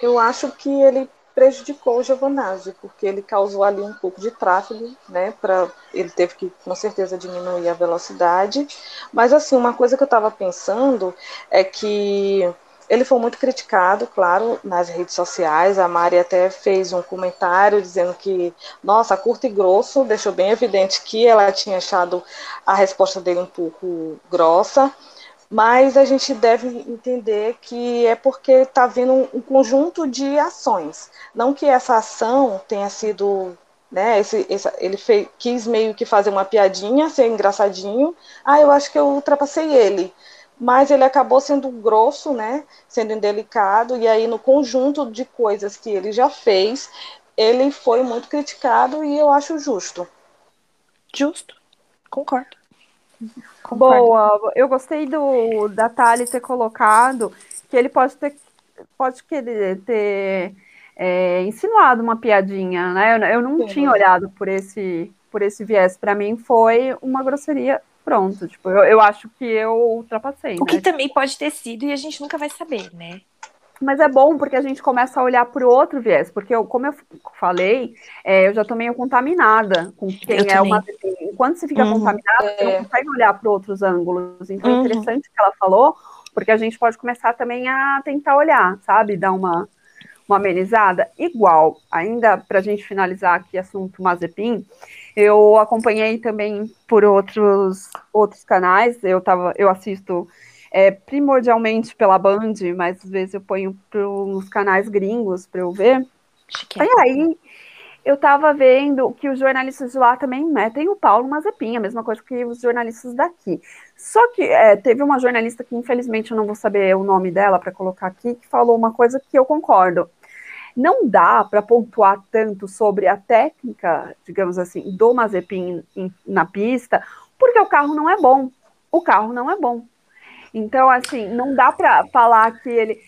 Eu acho que ele prejudicou o Giovanazzi, porque ele causou ali um pouco de tráfego, né? Para ele teve que com certeza diminuir a velocidade. Mas assim, uma coisa que eu estava pensando é que ele foi muito criticado, claro, nas redes sociais. A Mari até fez um comentário dizendo que, nossa, curto e grosso, deixou bem evidente que ela tinha achado a resposta dele um pouco grossa. Mas a gente deve entender que é porque está vindo um conjunto de ações. Não que essa ação tenha sido né? Esse, esse, ele fez, quis meio que fazer uma piadinha, ser engraçadinho. Ah, eu acho que eu ultrapassei ele mas ele acabou sendo grosso, né? Sendo indelicado, e aí no conjunto de coisas que ele já fez, ele foi muito criticado e eu acho justo. Justo, concordo. concordo. Boa, eu gostei do da Thali ter colocado que ele pode ter pode querer ter é, insinuado uma piadinha, né? Eu, eu não Sim. tinha olhado por esse por esse viés. Para mim foi uma grosseria pronto. Tipo, eu, eu acho que eu ultrapassei. O né? que também pode ter sido e a gente nunca vai saber, né? Mas é bom porque a gente começa a olhar para o outro viés, porque eu, como eu falei, é, eu já estou meio contaminada com quem eu é também. uma. Enquanto você fica uhum. contaminada, é. você não é. consegue olhar para outros ângulos. Então é uhum. interessante o que ela falou, porque a gente pode começar também a tentar olhar, sabe? Dar uma, uma amenizada. Igual, ainda para a gente finalizar aqui assunto Mazepin, eu acompanhei também por outros, outros canais, eu, tava, eu assisto é, primordialmente pela Band, mas às vezes eu ponho para os canais gringos para eu ver. Chique. E aí eu estava vendo que os jornalistas de lá também metem o Paulo Mazepin, a mesma coisa que os jornalistas daqui. Só que é, teve uma jornalista que, infelizmente, eu não vou saber o nome dela para colocar aqui, que falou uma coisa que eu concordo. Não dá para pontuar tanto sobre a técnica, digamos assim, do Mazepin na pista, porque o carro não é bom. O carro não é bom. Então, assim, não dá para falar que ele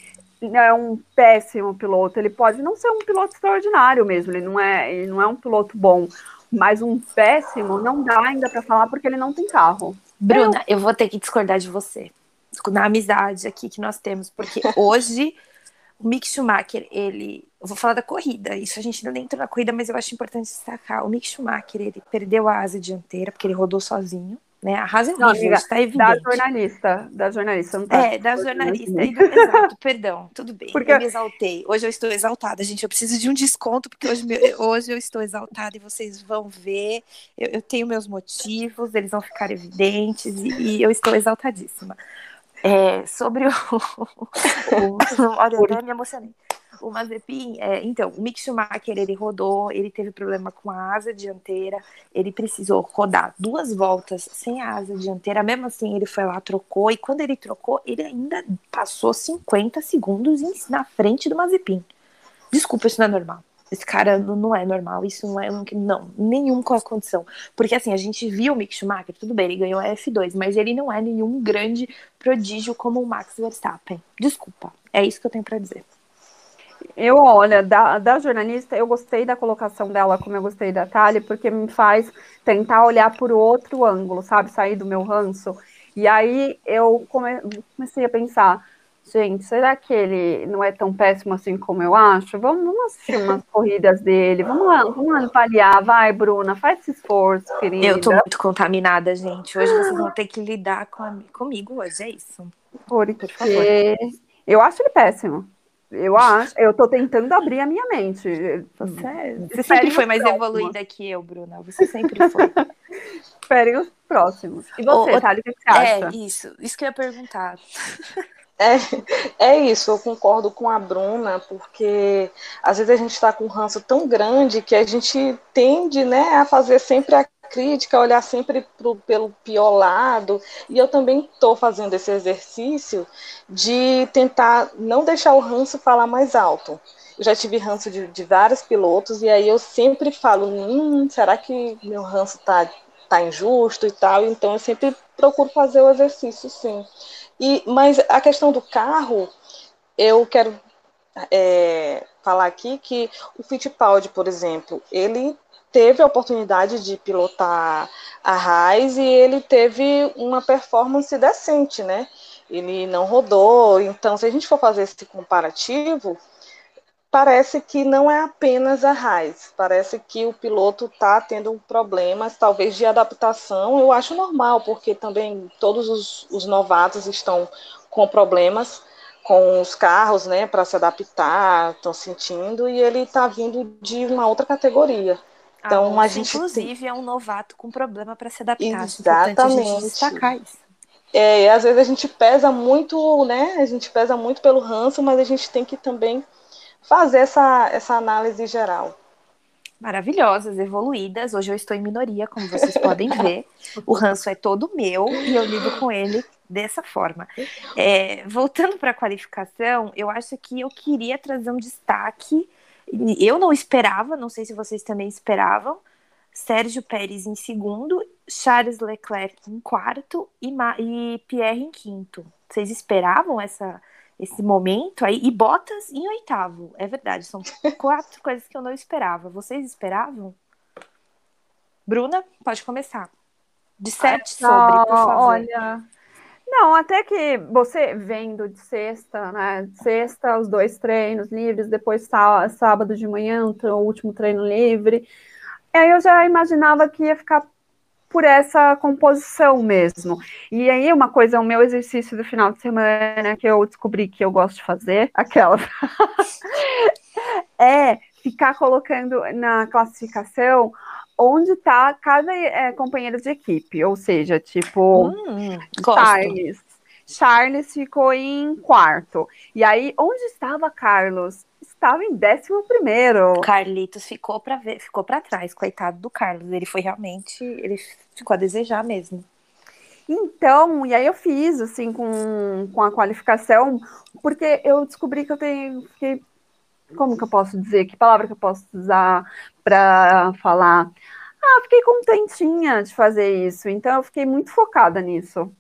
é um péssimo piloto. Ele pode não ser um piloto extraordinário mesmo. Ele não é, ele não é um piloto bom, mas um péssimo não dá ainda para falar porque ele não tem carro. Bruna, eu... eu vou ter que discordar de você na amizade aqui que nós temos, porque hoje o Mick Schumacher, ele. Eu vou falar da corrida, isso a gente ainda nem entrou na corrida, mas eu acho importante destacar. O Mick Schumacher, ele perdeu a asa dianteira, porque ele rodou sozinho. Né? A Rasa é não, amiga, está evidente. Da jornalista, da jornalista, não tá É, da jornalista. Exato, perdão, tudo bem. Porque... Eu me exaltei. Hoje eu estou exaltada, gente. Eu preciso de um desconto, porque hoje, hoje eu estou exaltada e vocês vão ver. Eu, eu tenho meus motivos, eles vão ficar evidentes e, e eu estou exaltadíssima. É, sobre o. o olha, eu até me emocionei. O Mazepin, é, então, o Mick Schumacher, ele rodou, ele teve problema com a asa dianteira, ele precisou rodar duas voltas sem a asa dianteira, mesmo assim ele foi lá, trocou, e quando ele trocou, ele ainda passou 50 segundos na frente do Mazepin. Desculpa, isso não é normal. Esse cara não é normal, isso não é. Não, nenhum com a condição. Porque assim, a gente viu o Mick Schumacher, tudo bem, ele ganhou a F2, mas ele não é nenhum grande prodígio como o Max Verstappen. Desculpa, é isso que eu tenho para dizer. Eu, olha, da, da jornalista, eu gostei da colocação dela, como eu gostei da Thalia, porque me faz tentar olhar por outro ângulo, sabe? Sair do meu ranço. E aí eu come, comecei a pensar, Gente, será que ele não é tão péssimo assim como eu acho? Vamos, vamos assistir umas corridas dele, vamos, vamos avaliar. Vai, Bruna, faz esse esforço, querida. Eu tô muito contaminada, gente. Hoje vocês vão ter que lidar com a, comigo hoje, é isso. Porque Por favor. eu acho ele péssimo. Eu acho, eu tô tentando abrir a minha mente. Você, você sempre foi mais próximos. evoluída que eu, Bruna. Você sempre foi. Esperem os próximos. E você, Thali, o que você acha? É, isso. Isso que eu ia perguntar. É, é isso, eu concordo com a Bruna, porque às vezes a gente está com um ranço tão grande que a gente tende né, a fazer sempre a crítica, olhar sempre pro, pelo pior lado, e eu também estou fazendo esse exercício de tentar não deixar o ranço falar mais alto. Eu já tive ranço de, de vários pilotos, e aí eu sempre falo, hum, será que meu ranço está tá injusto e tal? Então eu sempre procuro fazer o exercício, sim. E, mas a questão do carro, eu quero é, falar aqui que o Fittipaldi, por exemplo, ele teve a oportunidade de pilotar a Raiz e ele teve uma performance decente, né? Ele não rodou, então se a gente for fazer esse comparativo, parece que não é apenas a raiz, parece que o piloto está tendo problemas, talvez de adaptação. Eu acho normal, porque também todos os, os novatos estão com problemas com os carros, né, para se adaptar, estão sentindo, e ele está vindo de uma outra categoria. Então a, a gente inclusive tem... é um novato com problema para se adaptar. Exatamente. a gente destacar isso. É, às vezes a gente pesa muito, né? A gente pesa muito pelo ranço, mas a gente tem que também fazer essa, essa análise geral. maravilhosas, evoluídas. Hoje eu estou em minoria, como vocês podem ver. O ranço é todo meu e eu lido com ele dessa forma. É, voltando para a qualificação, eu acho que eu queria trazer um destaque. Eu não esperava, não sei se vocês também esperavam. Sérgio Pérez em segundo, Charles Leclerc em quarto e, Ma e Pierre em quinto. Vocês esperavam essa, esse momento aí? E Bottas em oitavo. É verdade, são quatro coisas que eu não esperava. Vocês esperavam? Bruna, pode começar. De sete sobre, por favor. Olha, não, até que você vendo de sexta, né? Sexta, os dois treinos livres, depois sábado de manhã, o último treino livre. Aí eu já imaginava que ia ficar por essa composição mesmo. E aí, uma coisa, o meu exercício do final de semana que eu descobri que eu gosto de fazer, aquela, é ficar colocando na classificação onde está cada é, companheiro de equipe, ou seja, tipo, hum, Charles. Charles ficou em quarto. E aí, onde estava Carlos? Estava em décimo primeiro. Carlitos ficou para ver, ficou para trás, coitado do Carlos. Ele foi realmente, ele ficou a desejar mesmo. Então, e aí eu fiz assim com, com a qualificação, porque eu descobri que eu tenho que como que eu posso dizer? Que palavra que eu posso usar para falar? Ah, fiquei contentinha de fazer isso, então eu fiquei muito focada nisso.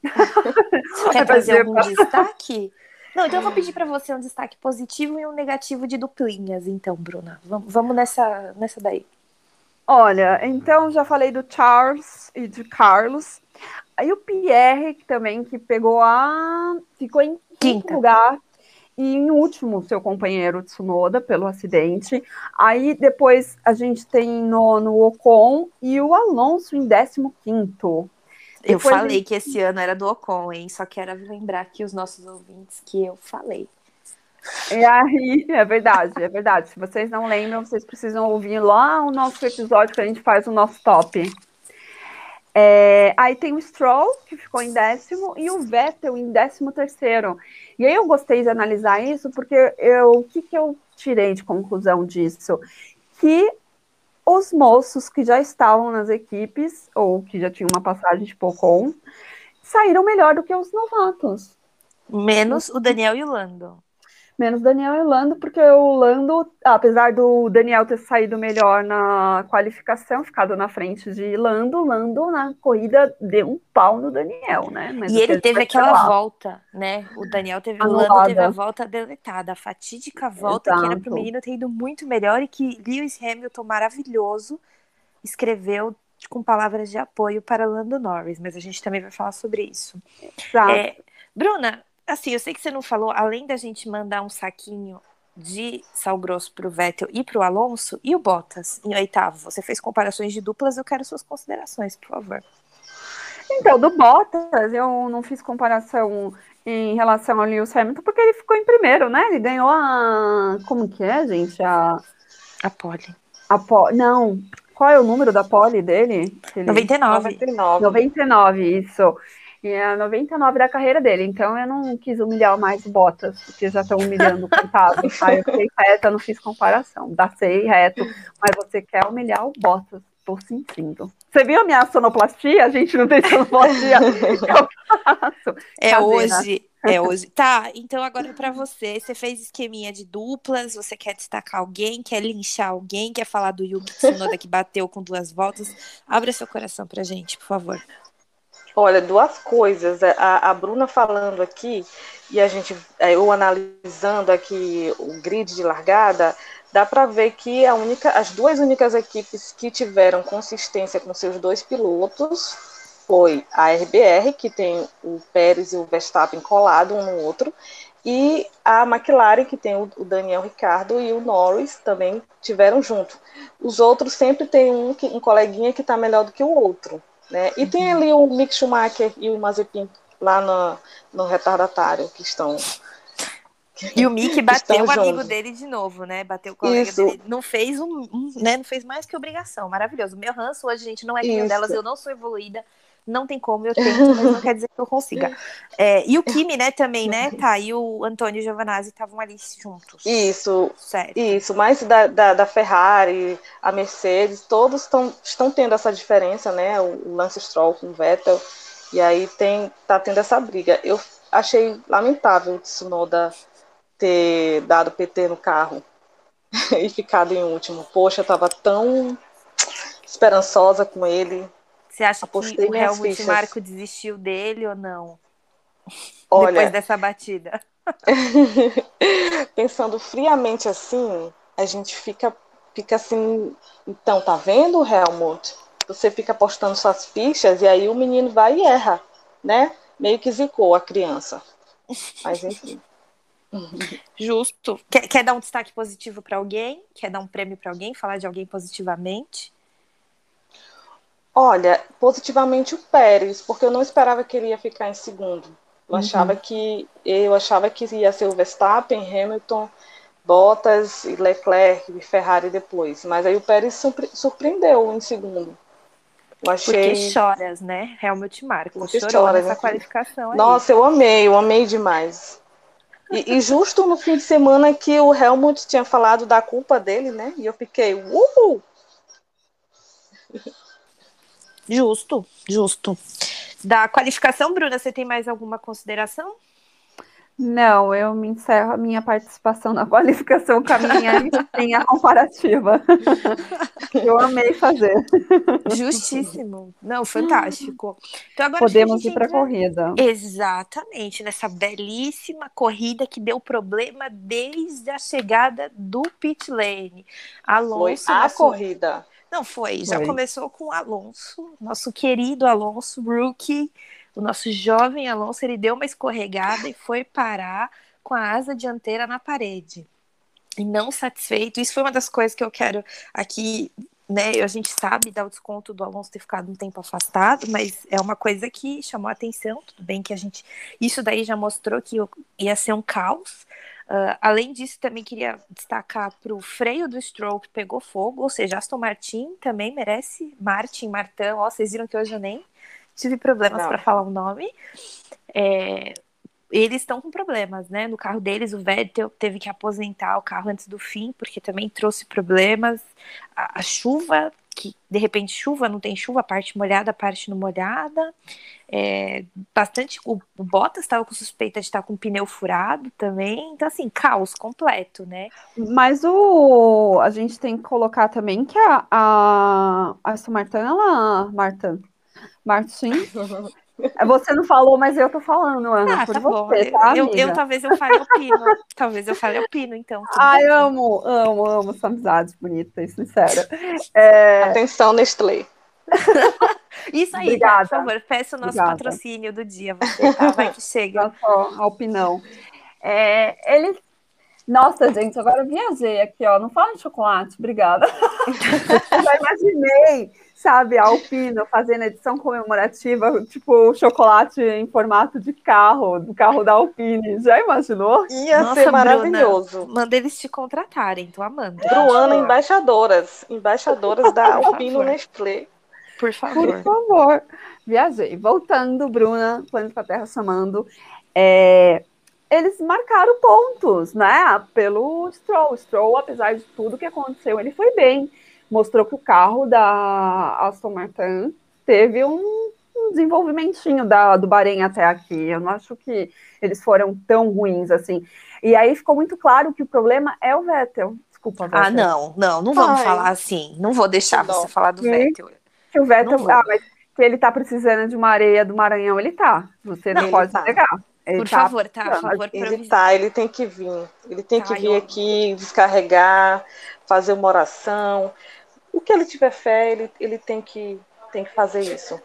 Quer trazer algum destaque? Não, então eu vou pedir para você um destaque positivo e um negativo de duplinhas, então, Bruna. Vamos nessa, nessa daí. Olha, então já falei do Charles e de Carlos. Aí o Pierre também, que pegou a. ficou em quinto lugar e em último seu companheiro Tsunoda pelo acidente. Aí depois a gente tem no, no Ocon e o Alonso em 15 Eu falei gente... que esse ano era do Ocon, hein? Só quero lembrar aqui os nossos ouvintes que eu falei. E aí, é verdade, é verdade. Se vocês não lembram, vocês precisam ouvir lá o nosso episódio que a gente faz o nosso top. É, aí tem o Stroll, que ficou em décimo, e o Vettel em décimo terceiro. E aí eu gostei de analisar isso, porque eu, o que, que eu tirei de conclusão disso? Que os moços que já estavam nas equipes, ou que já tinham uma passagem de Pocon, saíram melhor do que os novatos. Menos o Daniel e o Lando menos Daniel e Lando, porque o Lando, apesar do Daniel ter saído melhor na qualificação, ficado na frente de Lando, Lando na corrida deu um pau no Daniel, né? Mas e ele teve aquela lá. volta, né? O Daniel teve, Anulada. o Lando teve a volta deletada, a fatídica volta Exato. que era para o menino ter ido muito melhor e que Lewis Hamilton, maravilhoso, escreveu com palavras de apoio para Lando Norris, mas a gente também vai falar sobre isso. Exato. É, Bruna, Assim, eu sei que você não falou, além da gente mandar um saquinho de sal grosso para o Vettel e para o Alonso, e o Bottas em oitavo? Você fez comparações de duplas, eu quero suas considerações, por favor. Então, do Bottas, eu não fiz comparação em relação ao Lewis Hamilton, porque ele ficou em primeiro, né? Ele ganhou a. Como que é, gente? A. A pole. A pole. Não. Qual é o número da pole dele? Ele... 99. 99. 99, isso que é a 99 da carreira dele. Então eu não quis humilhar mais o Bottas, porque já estão humilhando o coitado. Tá? Eu fiquei reta, não fiz comparação. Dacei reto, mas você quer humilhar o Bottas. Estou sentindo. Você viu a minha sonoplastia? A gente não tem sonoplastia. eu faço. É Fazendo. hoje. É hoje. Tá, então agora para você. Você fez esqueminha de duplas, você quer destacar alguém, quer linchar alguém, quer falar do Yuki Tsunoda que bateu com duas voltas. Abra seu coração pra gente, por favor. Olha, duas coisas. É, a, a Bruna falando aqui e a gente, é, eu analisando aqui o grid de largada, dá para ver que a única, as duas únicas equipes que tiveram consistência com seus dois pilotos foi a RBR, que tem o Pérez e o Verstappen colado um no outro, e a McLaren, que tem o, Daniel Ricardo e o Norris também tiveram junto. Os outros sempre tem um, um coleguinha que está melhor do que o outro. Né? E tem ali o Mick Schumacher e o Mazepin lá no, no retardatário que estão E o Mick bateu o amigo juntos. dele de novo, né? Bateu o colega Isso. dele. Não fez um, um, né? Não fez mais que obrigação. Maravilhoso. O meu ranço hoje, gente, não é que delas, eu não sou evoluída. Não tem como, eu tento, mas não quer dizer que eu consiga. É, e o Kimi, né, também, né? Tá, e o Antônio Giovanazzi estavam ali juntos. Isso. Certo. Isso, mas da, da, da Ferrari, a Mercedes, todos tão, estão tendo essa diferença, né? O, Lance Stroll com o Vettel. E aí tem, tá tendo essa briga. Eu achei lamentável o Tsunoda ter dado PT no carro e ficado em último. Poxa, eu tava tão esperançosa com ele. Você acha Apostei que o Helmut Marco desistiu dele ou não? Olha, Depois dessa batida. pensando friamente assim, a gente fica, fica assim, então, tá vendo, Helmut? Você fica apostando suas fichas e aí o menino vai e erra, né? Meio que zicou a criança. Mas enfim. Justo. Quer, quer dar um destaque positivo para alguém? Quer dar um prêmio para alguém? Falar de alguém positivamente? Olha, positivamente o Pérez, porque eu não esperava que ele ia ficar em segundo. Eu uhum. achava que eu achava que ia ser o Verstappen, Hamilton, Bottas e Leclerc e Ferrari depois. Mas aí o Pérez surpreendeu em segundo. Eu achei... Porque choras, né? Helmut Marko. Porque chorou chora, nessa né? qualificação aí. Nossa, eu amei, eu amei demais. E, e, justo no fim de semana que o Helmut tinha falado da culpa dele, né? E eu fiquei, uhul! Justo, justo. Da qualificação, Bruna, você tem mais alguma consideração? Não, eu me encerro a minha participação na qualificação com a minha sem a comparativa. eu amei fazer. Justíssimo. Não, fantástico. Então agora Podemos ir para a corrida. Exatamente, nessa belíssima corrida que deu problema desde a chegada do pit lane. Alonso Foi a nosso... corrida. Não, foi. foi. Já começou com o Alonso, nosso querido Alonso, rookie, o nosso jovem Alonso. Ele deu uma escorregada e foi parar com a asa dianteira na parede. E não satisfeito. Isso foi uma das coisas que eu quero aqui né, a gente sabe dar o desconto do Alonso ter ficado um tempo afastado, mas é uma coisa que chamou a atenção, tudo bem que a gente, isso daí já mostrou que ia ser um caos, Uh, além disso, também queria destacar para o freio do Stroll que pegou fogo, ou seja, Aston Martin também merece, Martin, Martin, ó, vocês viram que hoje eu nem tive problemas para falar o nome. É, eles estão com problemas, né? No carro deles, o Vettel teve que aposentar o carro antes do fim, porque também trouxe problemas. A, a chuva que de repente chuva, não tem chuva, a parte molhada, a parte não molhada. É, bastante. O, o Bottas estava com suspeita de estar com o pneu furado também. Então, assim, caos completo, né? Mas o a gente tem que colocar também que a, a, a Aston Martin, ela. Marta. Martin. É, você não falou, mas eu tô falando, Ana, ah, por tá você, bom. tá, eu, eu, talvez eu fale pino. talvez eu fale pino, então. Ai, bem. amo, amo, amo essa amizade bonita e sincera. É... Atenção, Nestlé. Isso aí, tá, por favor, peça o nosso Obrigada. patrocínio do dia, você, tá? Vai que chega. a opinião. É, ele nossa, gente, agora eu viajei aqui, ó. Não fala de chocolate, obrigada. Já imaginei sabe, a Alpino fazendo edição comemorativa, tipo, chocolate em formato de carro, do carro da Alpine. Já imaginou? Ia Nossa, ser maravilhoso. Bruna, manda eles te contratarem, tô amando. Bruana, embaixadoras. Embaixadoras da Alpino Nestlé. Por favor. Por favor. Viajei. Voltando, Bruna, Planeta Terra chamando. É, eles marcaram pontos, né? Pelo Stroll. Stroll, apesar de tudo que aconteceu, ele foi bem mostrou que o carro da Aston Martin teve um, um desenvolvimentinho da, do Bahrein até aqui. Eu não acho que eles foram tão ruins assim. E aí ficou muito claro que o problema é o Vettel. Desculpa, Vettel. Ah, não, não, não vamos Ai. falar assim. Não vou deixar não. você falar do que, Vettel. Que o Vettel, ah, mas que ele tá precisando de uma areia do Maranhão, ele tá. Você não, não pode tá. negar. Ele por tá favor, tá? Por favor, ele tá, ele tem que vir. Ele tem tá, que vir eu... aqui, descarregar, fazer uma oração. O que ele tiver fé, ele, ele tem, que, tem que fazer isso.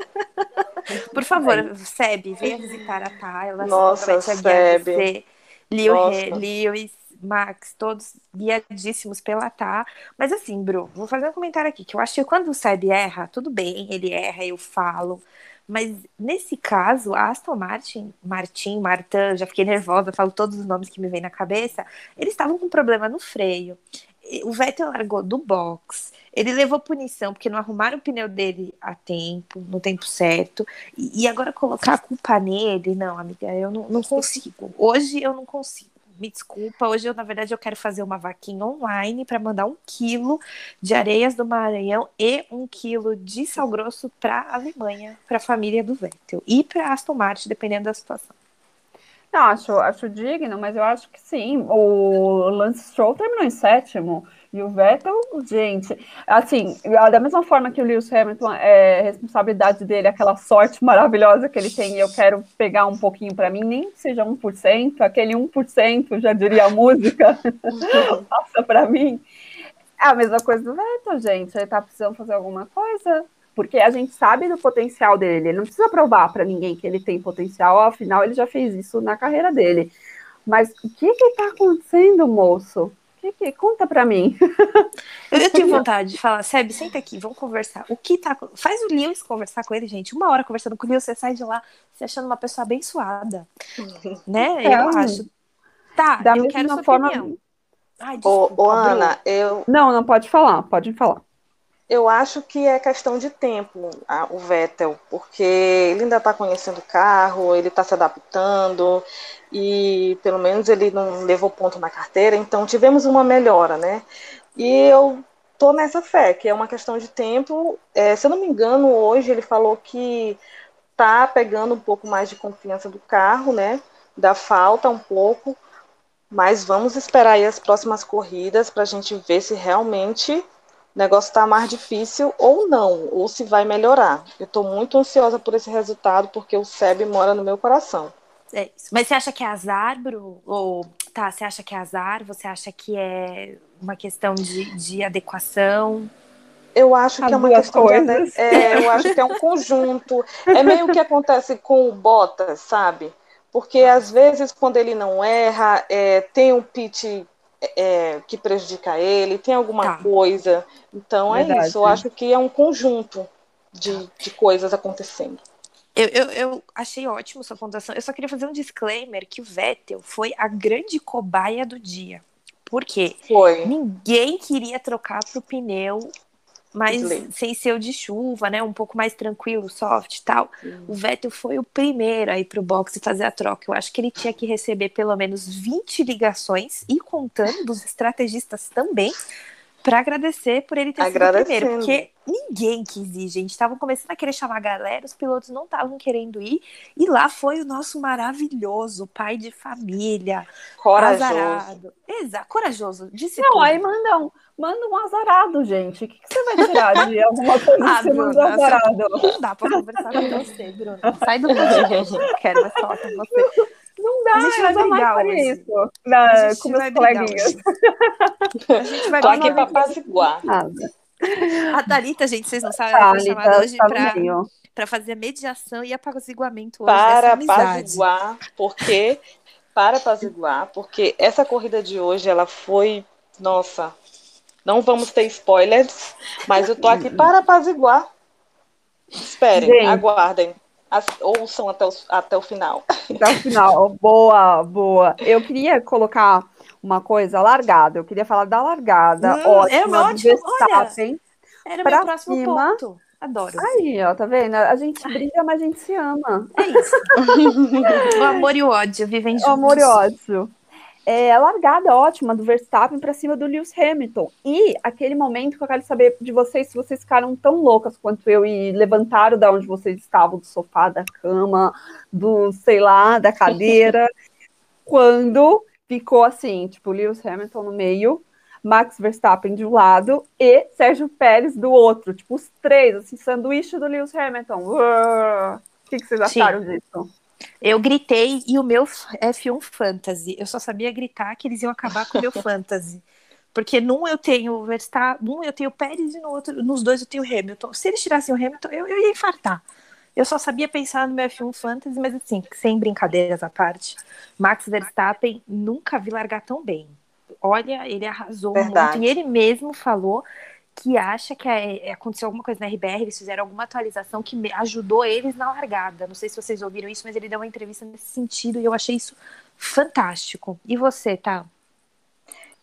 por favor, é. Seb, venha visitar a Tayla. Nossa, Seb. Lewis, Max, todos guiadíssimos pela Tá. Mas assim, Bru, vou fazer um comentário aqui, que eu acho que quando o Seb erra, tudo bem, ele erra, eu falo. Mas nesse caso, a Aston Martin, Martin, Martin, já fiquei nervosa, falo todos os nomes que me vêm na cabeça, eles estavam com problema no freio. O Vettel largou do box, ele levou punição porque não arrumaram o pneu dele a tempo, no tempo certo. E, e agora colocar a culpa nele, não, amiga, eu não, não consigo. Hoje eu não consigo me desculpa, hoje eu, na verdade, eu quero fazer uma vaquinha online para mandar um quilo de areias do Maranhão e um quilo de sal grosso para a Alemanha, para a família do Vettel e para Aston Martin, dependendo da situação. Não, acho, acho digno, mas eu acho que sim. O Lance Stroll terminou em sétimo. E o Vettel, gente, assim, da mesma forma que o Lewis Hamilton é responsabilidade dele, aquela sorte maravilhosa que ele tem, e eu quero pegar um pouquinho para mim, nem que seja 1%, aquele 1%, já diria a música, passa para mim. É a mesma coisa do Vettel, gente. Ele tá precisando fazer alguma coisa, porque a gente sabe do potencial dele. Ele não precisa provar para ninguém que ele tem potencial, afinal, ele já fez isso na carreira dele. Mas o que que tá acontecendo, moço? Que, que, conta para mim. Eu tenho vontade de falar, Seb, senta aqui, vamos conversar. O que tá. Faz o Lewis conversar com ele, gente. Uma hora conversando com o Lewis, você sai de lá se achando uma pessoa abençoada. né? É, eu acho. Tá, da eu quero sua forma... opinião. Ai, desculpa, ô, ô Ana, eu. Não, não pode falar, pode falar. Eu acho que é questão de tempo, a, o Vettel, porque ele ainda está conhecendo o carro, ele está se adaptando, e pelo menos ele não levou ponto na carteira, então tivemos uma melhora, né? E eu tô nessa fé, que é uma questão de tempo. É, se eu não me engano, hoje ele falou que tá pegando um pouco mais de confiança do carro, né? Dá falta um pouco, mas vamos esperar aí as próximas corridas para a gente ver se realmente o negócio está mais difícil ou não, ou se vai melhorar. Eu estou muito ansiosa por esse resultado, porque o SEB mora no meu coração. É isso. Mas você acha que é azar, Bru? Ou tá, você acha que é azar? Você acha que é uma questão de, de adequação? Eu acho As que é uma questão coisas. de é, eu acho que é um conjunto. É meio que acontece com o Bottas, sabe? Porque às vezes quando ele não erra, é, tem um pitch é, que prejudica ele, tem alguma tá. coisa. Então é Verdade, é isso. Eu acho que é um conjunto de, de coisas acontecendo. Eu, eu, eu, achei ótimo sua pontuação. Eu só queria fazer um disclaimer que o Vettel foi a grande cobaia do dia. Por quê? Foi. Ninguém queria trocar pro pneu mais sem ser o de chuva, né? Um pouco mais tranquilo, soft e tal. Sim. O Vettel foi o primeiro a ir pro box e fazer a troca. Eu acho que ele tinha que receber pelo menos 20 ligações e contando dos estrategistas também para agradecer por ele ter sido o primeiro, porque ninguém quis ir, gente. Estavam começando a querer chamar a galera, os pilotos não estavam querendo ir, e lá foi o nosso maravilhoso pai de família, corajoso. Azarado. Exato, corajoso. Disse não, tudo. aí manda um, manda um azarado, gente. O que, que você vai tirar de alguma coisa ah, que você Bruna, azarado? Não dá para conversar com você, Bruno. Sai do não quero mais falar com você. Não dá, a gente vai brigar hoje. isso na, com meus coleguinhas. A gente vai Tô aqui para apaziguar. A Thalita, gente, vocês não sabem, ela foi chamada hoje para para fazer mediação e apaziguamento hoje para apaziguar, porque para apaziguar, porque essa corrida de hoje ela foi, nossa, não vamos ter spoilers, mas eu tô aqui para apaziguar. Esperem, gente. aguardem ouçam até o, até o final. Até o final. Boa, boa. Eu queria colocar uma coisa largada. Eu queria falar da largada. Hum, ótima, é ótimo. Verstappen. Olha, era o meu próximo cima. ponto. Adoro. Aí, ó, tá vendo? A gente briga, mas a gente se ama. É isso. o amor e o ódio vivem juntos. O amor e o ódio é, a largada ótima do Verstappen para cima do Lewis Hamilton. E aquele momento que eu quero saber de vocês se vocês ficaram tão loucas quanto eu e levantaram da onde vocês estavam, do sofá, da cama, do, sei lá, da cadeira, quando ficou assim, tipo, Lewis Hamilton no meio, Max Verstappen de um lado e Sérgio Pérez do outro, tipo, os três, assim, sanduíche do Lewis Hamilton. O que, que vocês acharam Sim. disso? Eu gritei e o meu F1 Fantasy. Eu só sabia gritar que eles iam acabar com o meu Fantasy. Porque num eu tenho Verstappen, num eu tenho Pérez e no outro, nos dois eu tenho Hamilton. Se eles tirassem o Hamilton, eu, eu ia infartar. Eu só sabia pensar no meu F1 Fantasy, mas assim, sem brincadeiras à parte, Max Verstappen nunca vi largar tão bem. olha, ele arrasou Verdade. muito. E ele mesmo falou que acha que é, é, aconteceu alguma coisa na RBR, eles fizeram alguma atualização que ajudou eles na largada. Não sei se vocês ouviram isso, mas ele deu uma entrevista nesse sentido e eu achei isso fantástico. E você, tá?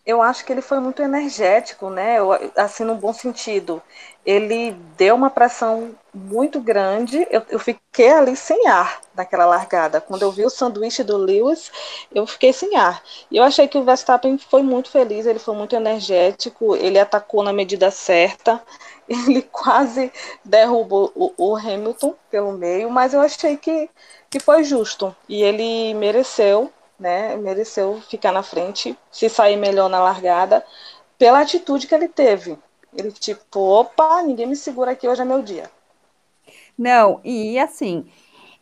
Eu acho que ele foi muito energético, né? Eu, assim, no bom sentido. Ele deu uma pressão muito grande. Eu, eu, fiquei ali sem ar naquela largada. Quando eu vi o sanduíche do Lewis, eu fiquei sem ar. E eu achei que o Verstappen foi muito feliz, ele foi muito energético, ele atacou na medida certa. Ele quase derrubou o, o Hamilton pelo meio, mas eu achei que, que foi justo. E ele mereceu né, mereceu ficar na frente, se sair melhor na largada, pela atitude que ele teve. Ele, tipo, opa, ninguém me segura aqui, hoje é meu dia. Não, e assim,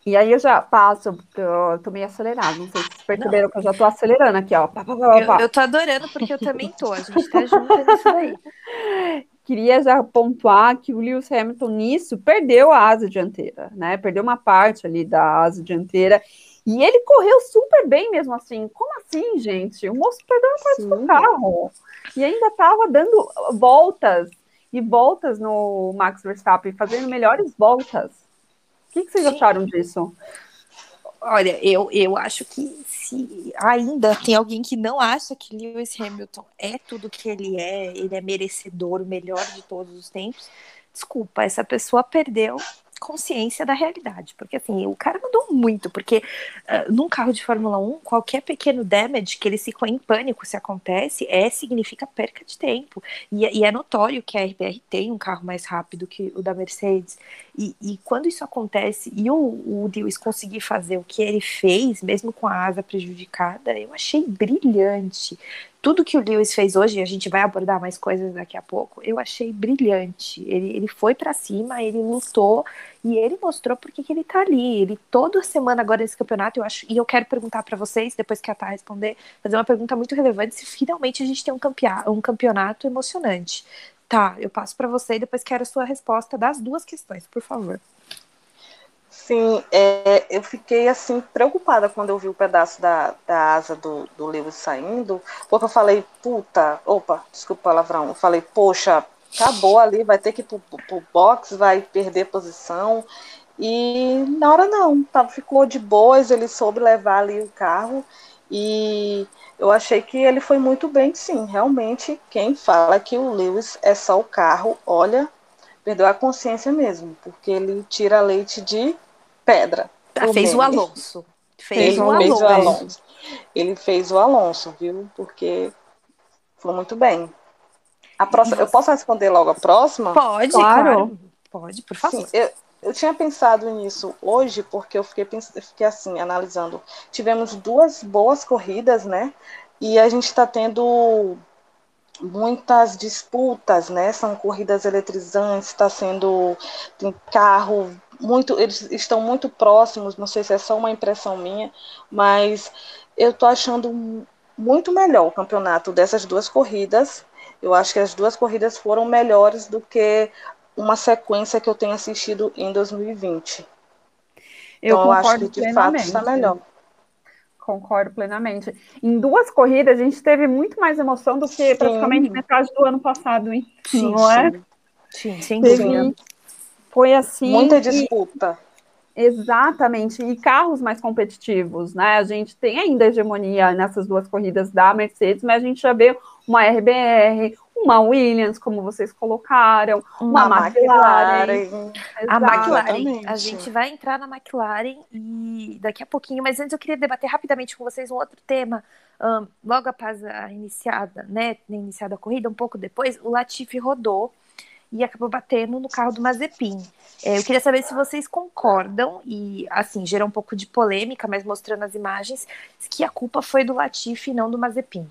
e aí eu já passo, porque eu tô meio acelerado, não sei se vocês perceberam não. que eu já tô acelerando aqui, ó. Pá, pá, pá, eu, eu tô adorando, porque eu também tô, a gente tá junto nisso daí. Queria já pontuar que o Lewis Hamilton nisso perdeu a asa dianteira, né? Perdeu uma parte ali da asa dianteira e ele correu super bem mesmo assim. Como assim, gente? O moço perdeu a parte do carro. E ainda estava dando voltas e voltas no Max Verstappen, fazendo melhores voltas. O que, que vocês Sim. acharam disso? Olha, eu, eu acho que se ainda tem alguém que não acha que Lewis Hamilton é tudo que ele é, ele é merecedor, o melhor de todos os tempos, desculpa, essa pessoa perdeu consciência da realidade, porque assim, o cara mudou muito, porque uh, num carro de Fórmula 1, qualquer pequeno damage que ele ficou em pânico se acontece, é significa perca de tempo, e, e é notório que a RBR tem um carro mais rápido que o da Mercedes, e, e quando isso acontece, e o, o Lewis conseguir fazer o que ele fez, mesmo com a asa prejudicada, eu achei brilhante, tudo que o Lewis fez hoje, a gente vai abordar mais coisas daqui a pouco, eu achei brilhante. Ele, ele foi para cima, ele lutou e ele mostrou porque que ele tá ali. Ele toda semana agora nesse campeonato, eu acho, e eu quero perguntar para vocês, depois que a Tá responder, fazer uma pergunta muito relevante se finalmente a gente tem um, campeonato, um campeonato emocionante. Tá, eu passo para você e depois quero a sua resposta das duas questões, por favor. Sim, é, eu fiquei assim preocupada quando eu vi o pedaço da, da asa do, do Lewis saindo, porque eu falei, puta, opa, desculpa o palavrão, eu falei, poxa, acabou ali, vai ter que ir pro, pro box, vai perder posição. E na hora não, tá, ficou de boas, ele soube levar ali o carro e eu achei que ele foi muito bem, sim. Realmente, quem fala que o Lewis é só o carro, olha, perdeu a consciência mesmo, porque ele tira leite de pedra. Ah, fez o Alonso. Fez, fez, o, Alonso. o Alonso. Ele fez o Alonso, viu? Porque foi muito bem. A próxima, eu posso responder logo a próxima? Pode, claro. claro. Pode, por favor. Sim, eu, eu tinha pensado nisso hoje, porque eu fiquei, eu fiquei assim, analisando. Tivemos duas boas corridas, né? E a gente está tendo muitas disputas, né? São corridas eletrizantes, está sendo tem carro muito, eles estão muito próximos. Não sei se é só uma impressão minha, mas eu estou achando muito melhor o campeonato dessas duas corridas. Eu acho que as duas corridas foram melhores do que uma sequência que eu tenho assistido em 2020. Eu então, eu acho que de fato está melhor. Concordo plenamente. Em duas corridas, a gente teve muito mais emoção do que sim. praticamente metade do ano passado, hein? Sim, não é? Sim, sem dúvida. Foi assim. Muita disputa. E, exatamente. E carros mais competitivos, né? A gente tem ainda hegemonia nessas duas corridas da Mercedes, mas a gente já vê uma RBR, uma Williams, como vocês colocaram, uma, uma McLaren. McLaren. A McLaren. A gente vai entrar na McLaren e daqui a pouquinho, mas antes eu queria debater rapidamente com vocês um outro tema. Um, logo após a iniciada, né, iniciada a corrida, um pouco depois, o Latifi rodou e acabou batendo no carro do Mazepin. É, eu queria saber se vocês concordam, e assim, gerou um pouco de polêmica, mas mostrando as imagens, que a culpa foi do Latifi e não do Mazepin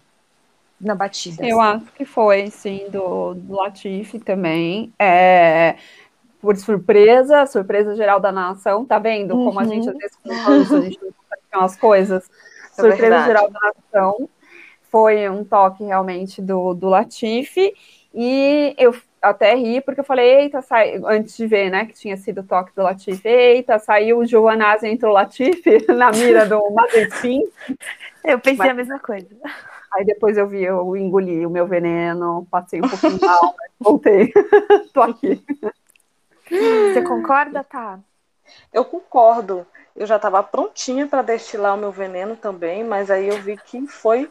na batida. Eu acho que foi, sim, do, do Latifi também. É, por surpresa, surpresa geral da nação, tá vendo? Como a gente às vezes isso, a gente não as coisas. É surpresa verdade. geral da nação. Foi um toque realmente do, do Latifi. E eu até ri, porque eu falei, eita, sai, antes de ver, né, que tinha sido o toque do Latifi, eita, saiu o Joanazzi entre o Latifi na mira do Mazepin. Eu pensei Mas, a mesma coisa. Aí depois eu vi, eu engoli o meu veneno, passei um pouquinho mal, mas voltei. Tô aqui. Você concorda, tá? Eu concordo. Eu já estava prontinha para destilar o meu veneno também, mas aí eu vi que foi.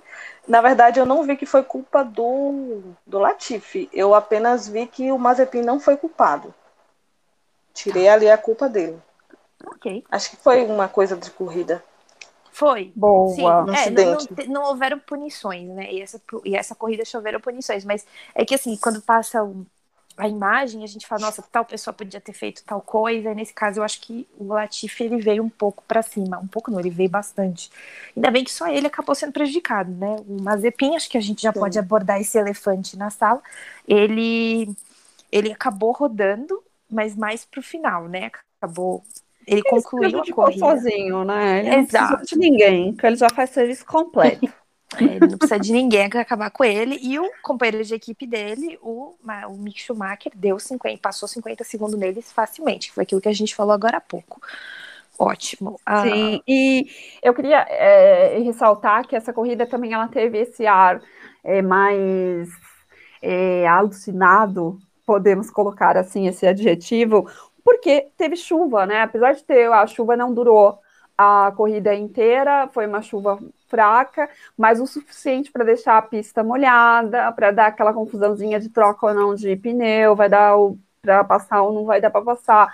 Na verdade, eu não vi que foi culpa do, do Latifi. Eu apenas vi que o Mazepin não foi culpado. Tirei ali a culpa dele. Ok. Acho que foi uma coisa de corrida. Foi. Boa. Sim, Um é, não, acidente. não- não houveram punições, né? E essa, e essa corrida choveram punições, mas é que assim, quando passa o- a imagem, a gente fala, nossa, tal pessoa podia ter feito tal coisa, e nesse caso eu acho que o Latifi ele veio um pouco pra cima, um pouco não, ele veio bastante. Ainda bem que só ele acabou sendo prejudicado, né? O Mazepin, acho que a gente já Sim. pode abordar esse elefante na sala, ele, ele acabou rodando, mas mais pro final, né? Acabou, ele Ele concluiu a corrida. sozinho, né? Ele não Exato. precisa de ninguém, porque ele já faz serviço completo. É, ele não precisa de ninguém pra acabar com ele. E o companheiro de equipe dele, o, o Mick Schumacher, deu 50, passou 50 segundos neles facilmente, que foi aquilo que a gente falou agora há pouco. Ótimo. Ah, Sim, e eu queria é, ressaltar que essa corrida também ela teve esse ar é, mais é, alucinado, podemos colocar assim esse adjetivo, porque teve chuva, né? Apesar de ter a chuva não durou a corrida inteira, foi uma chuva fraca, mas o suficiente para deixar a pista molhada, para dar aquela confusãozinha de troca ou não de pneu, vai dar para passar ou não vai dar para passar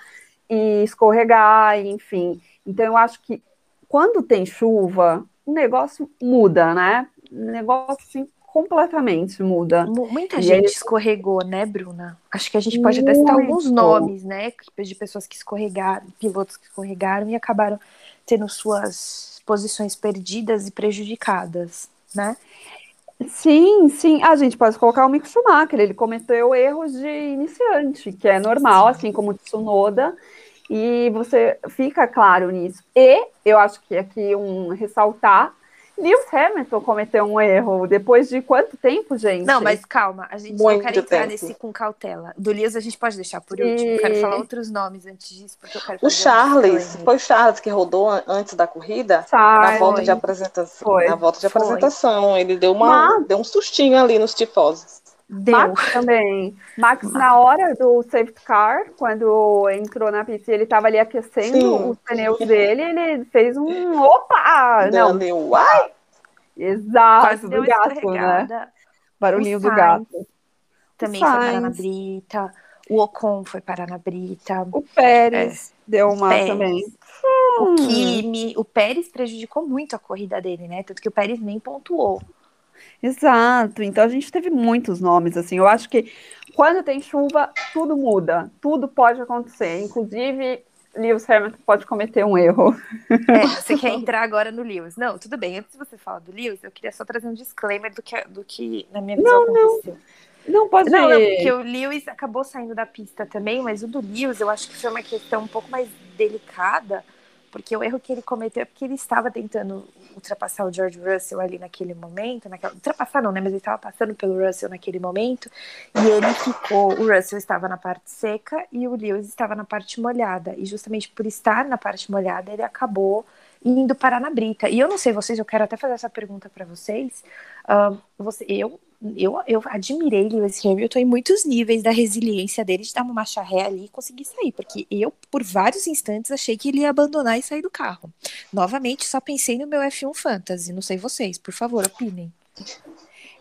e escorregar, enfim. Então eu acho que quando tem chuva, o negócio muda, né? O negócio assim, completamente muda. mu- muita E gente aí- escorregou, né, Bruna? Acho que a gente pode até citar alguns Muito. nomes, né, de pessoas que escorregaram, pilotos que escorregaram e acabaram tendo suas posições perdidas e prejudicadas, né? Sim, sim. A gente pode colocar o Mick Schumacher, ele cometeu erros de iniciante, que é normal, assim como o Tsunoda, e você fica claro nisso. E eu acho que aqui um ressaltar, Lewis Hamilton cometeu um erro depois de quanto tempo, gente? Não, mas calma, a gente não Muito quer entrar tempo. nesse com cautela. Do Lewis a gente pode deixar por último. Eu Quero E- falar outros nomes antes disso, porque eu quero O um Charles, foi o Charles que rodou an- antes da corrida? Na Sai, volta de apresentação. Foi. Na volta de Foi. apresentação. Ele deu, uma, deu um sustinho ali nos tifosos. Deu. Max também. Max, na hora do safety car, quando entrou na pista ele estava ali aquecendo Sim. os pneus dele, ele fez um opa! Não, Deu, uai! exato, Quase do gato, né? Barulhinho do gato. Também O foi parar na brita. O Ocon foi parar na brita. O Pérez deu uma Pérez. também. O Kimi. O Pérez prejudicou muito a corrida dele, né? Tanto que o Pérez nem pontuou. Exato. Então a gente teve muitos nomes assim. Eu acho que quando tem chuva, tudo muda, tudo pode acontecer. Inclusive, Lewis Hamilton pode cometer um erro. É, você quer entrar agora no Lewis. Não, tudo bem. Antes de você falar do Lewis, eu queria só trazer um disclaimer do que, do que na minha visão, aconteceu. Não pode. Não, não, porque o Lewis acabou saindo da pista também, mas o do Lewis eu acho que foi uma questão um pouco mais delicada, porque o erro que ele cometeu é porque ele estava tentando ultrapassar o George Russell ali naquele momento, naquela, ultrapassar não, né, mas ele estava passando pelo Russell naquele momento, e ele ficou, o Russell estava na parte seca e o Lewis estava na parte molhada, e justamente por estar na parte molhada, ele acabou indo parar na brita. E eu não sei vocês, eu quero até fazer essa pergunta para vocês. Ah, você, eu, eu, eu admirei Lewis Hamilton em muitos níveis da resiliência dele de dar uma marcha ré ali e conseguir sair, porque eu, por vários instantes, achei que ele ia abandonar e sair do carro. Novamente, só pensei no meu F1 Fantasy, não sei vocês, por favor, opinem.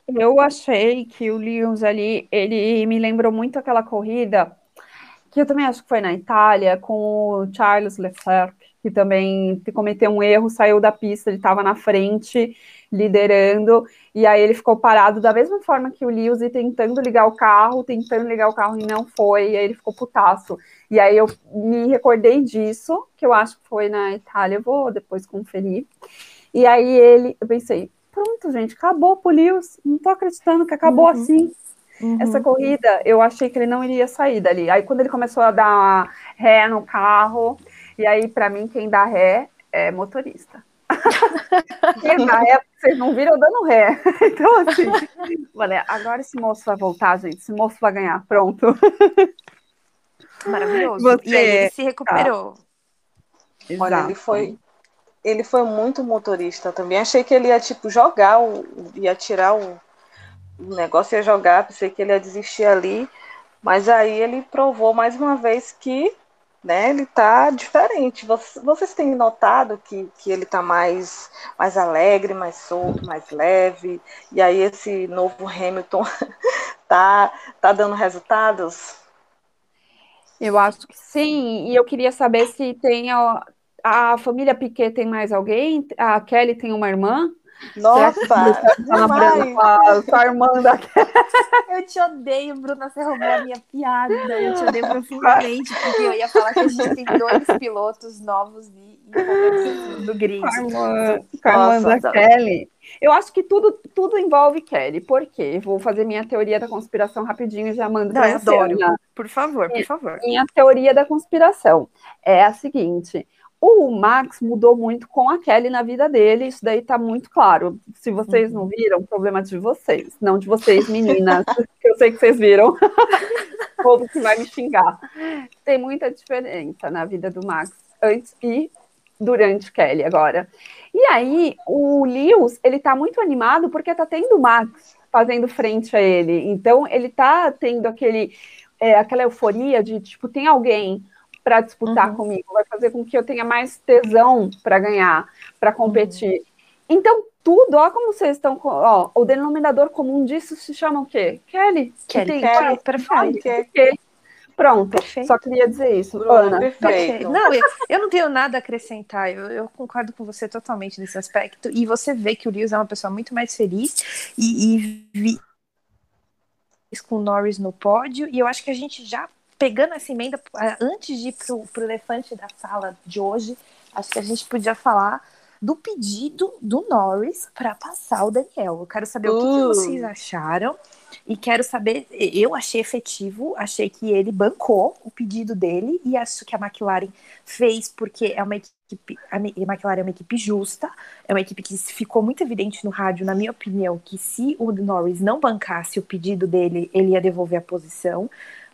Eu achei que o Lewis ali, ele me lembrou muito aquela corrida que eu também acho que foi na Itália, com o Charles Leclerc, que também cometeu um erro, saiu da pista, ele estava na frente, liderando, e aí ele ficou parado da mesma forma que o Lewis, e tentando ligar o carro, tentando ligar o carro e não foi, e aí ele ficou putaço. E aí eu me recordei disso, que eu acho que foi na Itália, eu vou depois conferir. E aí ele, eu pensei, pronto, gente, acabou pro Lewis, não tô acreditando que acabou Uhum. assim. Essa corrida, eu achei que ele não iria sair dali. Aí quando ele começou a dar ré no carro, e aí para mim quem dá ré é motorista. Quem dá ré, vocês não viram eu dando ré. Então assim, olha, agora esse moço vai voltar, gente. Esse moço vai ganhar, pronto. Maravilhoso. Você- E aí ele se recuperou. Olha, ele foi. ele foi muito motorista também. Achei que ele ia, tipo, jogar, o, ia tirar o, o negócio, ia jogar, pensei que ele ia desistir ali. Mas aí ele provou mais uma vez que né, ele tá diferente. Vocês, têm notado que, que ele tá mais, mais alegre, mais solto, mais leve. E aí esse novo Hamilton tá, tá dando resultados? Eu acho que sim, e eu queria saber se tem a, a família Piquet tem mais alguém? A Kelly tem uma irmã? Nossa, tá sua irmã da Eu te odeio, Bruna, você roubou a minha piada. Eu te odeio profundamente, porque eu ia falar que a gente tem dois pilotos novos e do grid. Irmã da Kelly. Eu acho que tudo, tudo envolve Kelly. Por quê? Vou fazer minha teoria da conspiração rapidinho e já mando para. Adoro. Por favor, por favor. Minha teoria da conspiração é a seguinte o Max mudou muito com a Kelly na vida dele, isso daí tá muito claro. Se vocês não uhum. viram, problema de vocês, não de vocês, meninas, que eu sei que vocês viram. o povo que vai me xingar. Tem muita diferença na vida do Max antes e durante Kelly agora. E aí, o Lewis, ele tá muito animado porque tá tendo o Max fazendo frente a ele. Então, ele tá tendo aquele, é, aquela euforia de, tipo, tem alguém para disputar uhum. comigo, vai fazer com que eu tenha mais tesão para ganhar, para competir. Uhum. Então, tudo, ó, como vocês estão, ó, o denominador comum disso se chama o quê? Kelly. Kelly, Kelly, perfeito. Kelly. Pronto, Perfeito. só queria dizer isso. Bruno, Ana. Perfeito. Não, eu, eu, não tenho nada a acrescentar, eu, eu, concordo com você totalmente nesse aspecto. E você vê que o Lewis é uma pessoa muito mais feliz e, e vi com o Norris no pódio. E eu acho que a gente já pegando essa emenda, antes de ir pro, pro elefante da sala de hoje, acho que a gente podia falar do pedido do Norris para passar o Daniel. Eu quero saber uh. o que, que, uh. vocês acharam e quero saber. Eu achei efetivo, achei que ele bancou o pedido dele e acho que a McLaren fez porque é uma equipe. A McLaren é uma equipe justa, é uma equipe que ficou muito evidente no rádio, na minha opinião, que se o Norris não bancasse o pedido dele, ele ia devolver a posição.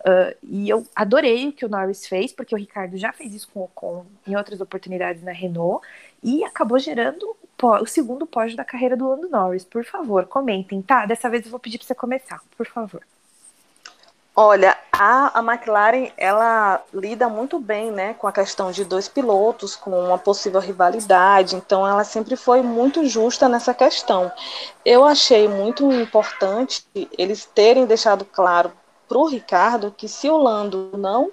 Uh, e eu adorei o que o Norris fez, porque o Ricardo já fez isso com o Ocon em outras oportunidades na Renault, e acabou gerando o segundo pódio da carreira do Lando Norris. Por favor, comentem, tá? Dessa vez eu vou pedir para você começar, por favor. Olha, a, a McLaren ela lida muito bem, né, com a questão de dois pilotos, com uma possível rivalidade. Então, ela sempre foi muito justa nessa questão. Eu achei muito importante eles terem deixado claro para o Ricardo que se o Lando não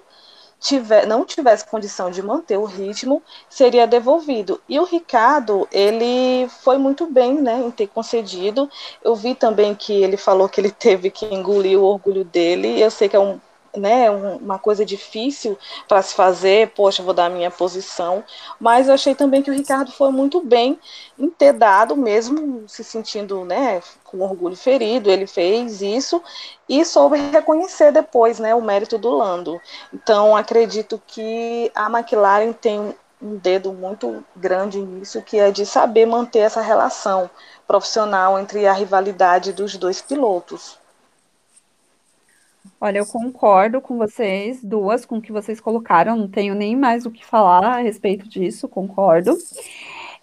tiver, não tivesse condição de manter o ritmo, seria devolvido. E o Ricardo, ele foi muito bem né, em ter concedido. Eu vi também que ele falou que ele teve que engolir o orgulho dele. Eu sei que é um né, uma coisa difícil para se fazer, poxa, vou dar a minha posição, mas eu achei também que o Ricardo foi muito bem em ter dado, mesmo se sentindo né, com orgulho ferido, ele fez isso e soube reconhecer depois né, o mérito do Lando. Então, acredito que a McLaren tem um dedo muito grande nisso, que é de saber manter essa relação profissional entre a rivalidade dos dois pilotos. Olha, eu concordo com vocês, duas, com o que vocês colocaram, não tenho nem mais o que falar a respeito disso, concordo.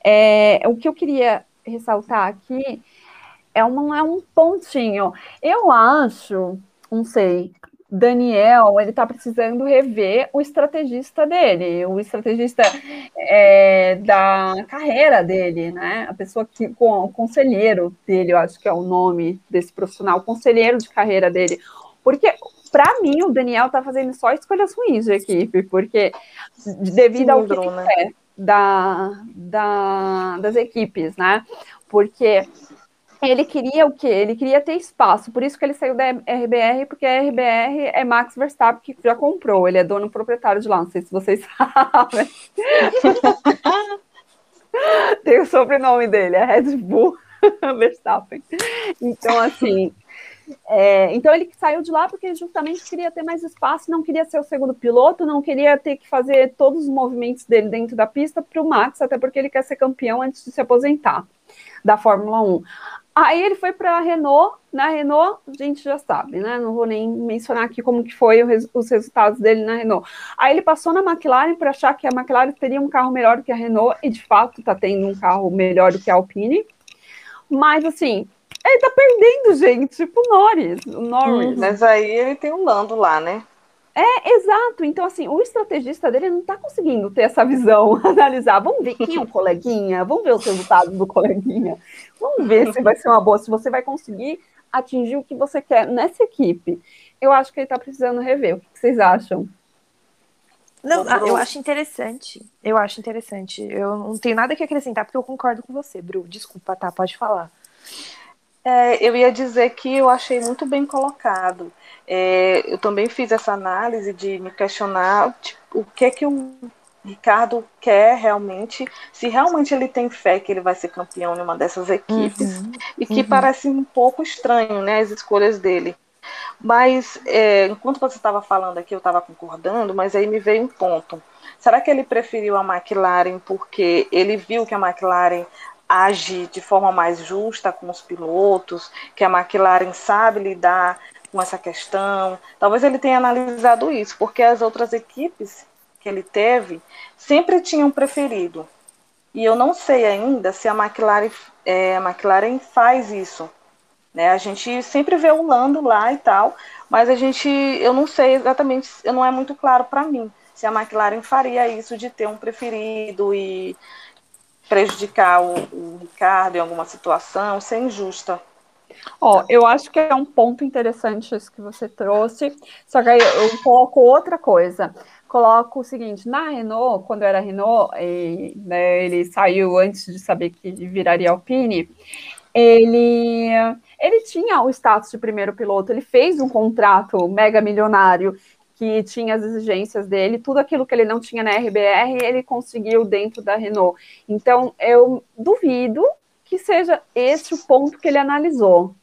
É, o que eu queria ressaltar aqui é, uma, é um pontinho. Eu acho, não sei, Daniel, ele tá precisando rever o estrategista dele, o estrategista é, da carreira dele, né? A pessoa que, o conselheiro dele, eu acho que é o nome desse profissional, o conselheiro de carreira dele porque, para mim, o Daniel tá fazendo só escolhas ruins de equipe, porque devido Sim, ao que ele quer da, da, das equipes, né? Porque ele queria o quê? Ele queria ter espaço, por isso que ele saiu da RBR, porque a RBR é Max Verstappen que já comprou, ele é dono proprietário de lá, não sei se vocês sabem. Tem o sobrenome dele, é Red Bull Verstappen. Então, assim, é, então ele saiu de lá porque justamente queria ter mais espaço, não queria ser o segundo piloto, não queria ter que fazer todos os movimentos dele dentro da pista para o Max, até porque ele quer ser campeão antes de se aposentar da Fórmula 1. Aí ele foi para a Renault, na Renault a gente já sabe, né? Não vou nem mencionar aqui como que foi os resultados dele na Renault. Aí ele passou na McLaren para achar que a McLaren teria um carro melhor que a Renault e de fato está tendo um carro melhor do que a Alpine. Mas assim, ele tá perdendo, gente, tipo Norris, o Norris. Uhum. Mas aí ele tem um Lando lá, né? É, exato. Então, assim, o estrategista dele não está conseguindo ter essa visão, analisar. Vamos ver quem é o coleguinha, vamos ver os resultados do coleguinha. Vamos ver se vai ser uma boa, se você vai conseguir atingir o que você quer nessa equipe. Eu acho que ele está precisando rever. O que vocês acham? Não, eu acho interessante. Eu acho interessante. Eu não tenho nada que acrescentar, porque eu concordo com você, Bru. Desculpa, tá? Pode falar. É, eu ia dizer que eu achei muito bem colocado. É, eu também fiz essa análise de me questionar tipo, o que é que o Ricardo quer realmente, se realmente ele tem fé que ele vai ser campeão em uma dessas equipes, uhum, e que uhum. parece um pouco estranho, né, as escolhas dele. Mas, é, enquanto você estava falando aqui, eu estava concordando, mas aí me veio um ponto. Será que ele preferiu a McLaren porque ele viu que a McLaren age de forma mais justa com os pilotos, que a McLaren sabe lidar com essa questão. Talvez ele tenha analisado isso, porque as outras equipes que ele teve sempre tinham preferido. E eu não sei ainda se a McLaren, é, a McLaren faz isso. Né? A gente sempre vê o Lando lá e tal, mas a gente, eu não sei exatamente, não é muito claro para mim se a McLaren faria isso de ter um preferido e prejudicar o, o Ricardo em alguma situação, ser injusta. Ó, eu acho que é um ponto interessante isso que você trouxe, só que aí eu coloco outra coisa. Coloco o seguinte, na Renault, quando era Renault, e, né, ele saiu antes de saber que viraria Alpine, ele, ele tinha o status de primeiro piloto, ele fez um contrato mega milionário que tinha as exigências dele, tudo aquilo que ele não tinha na RBR, ele conseguiu dentro da Renault. Então, eu duvido que seja esse o ponto que ele analisou.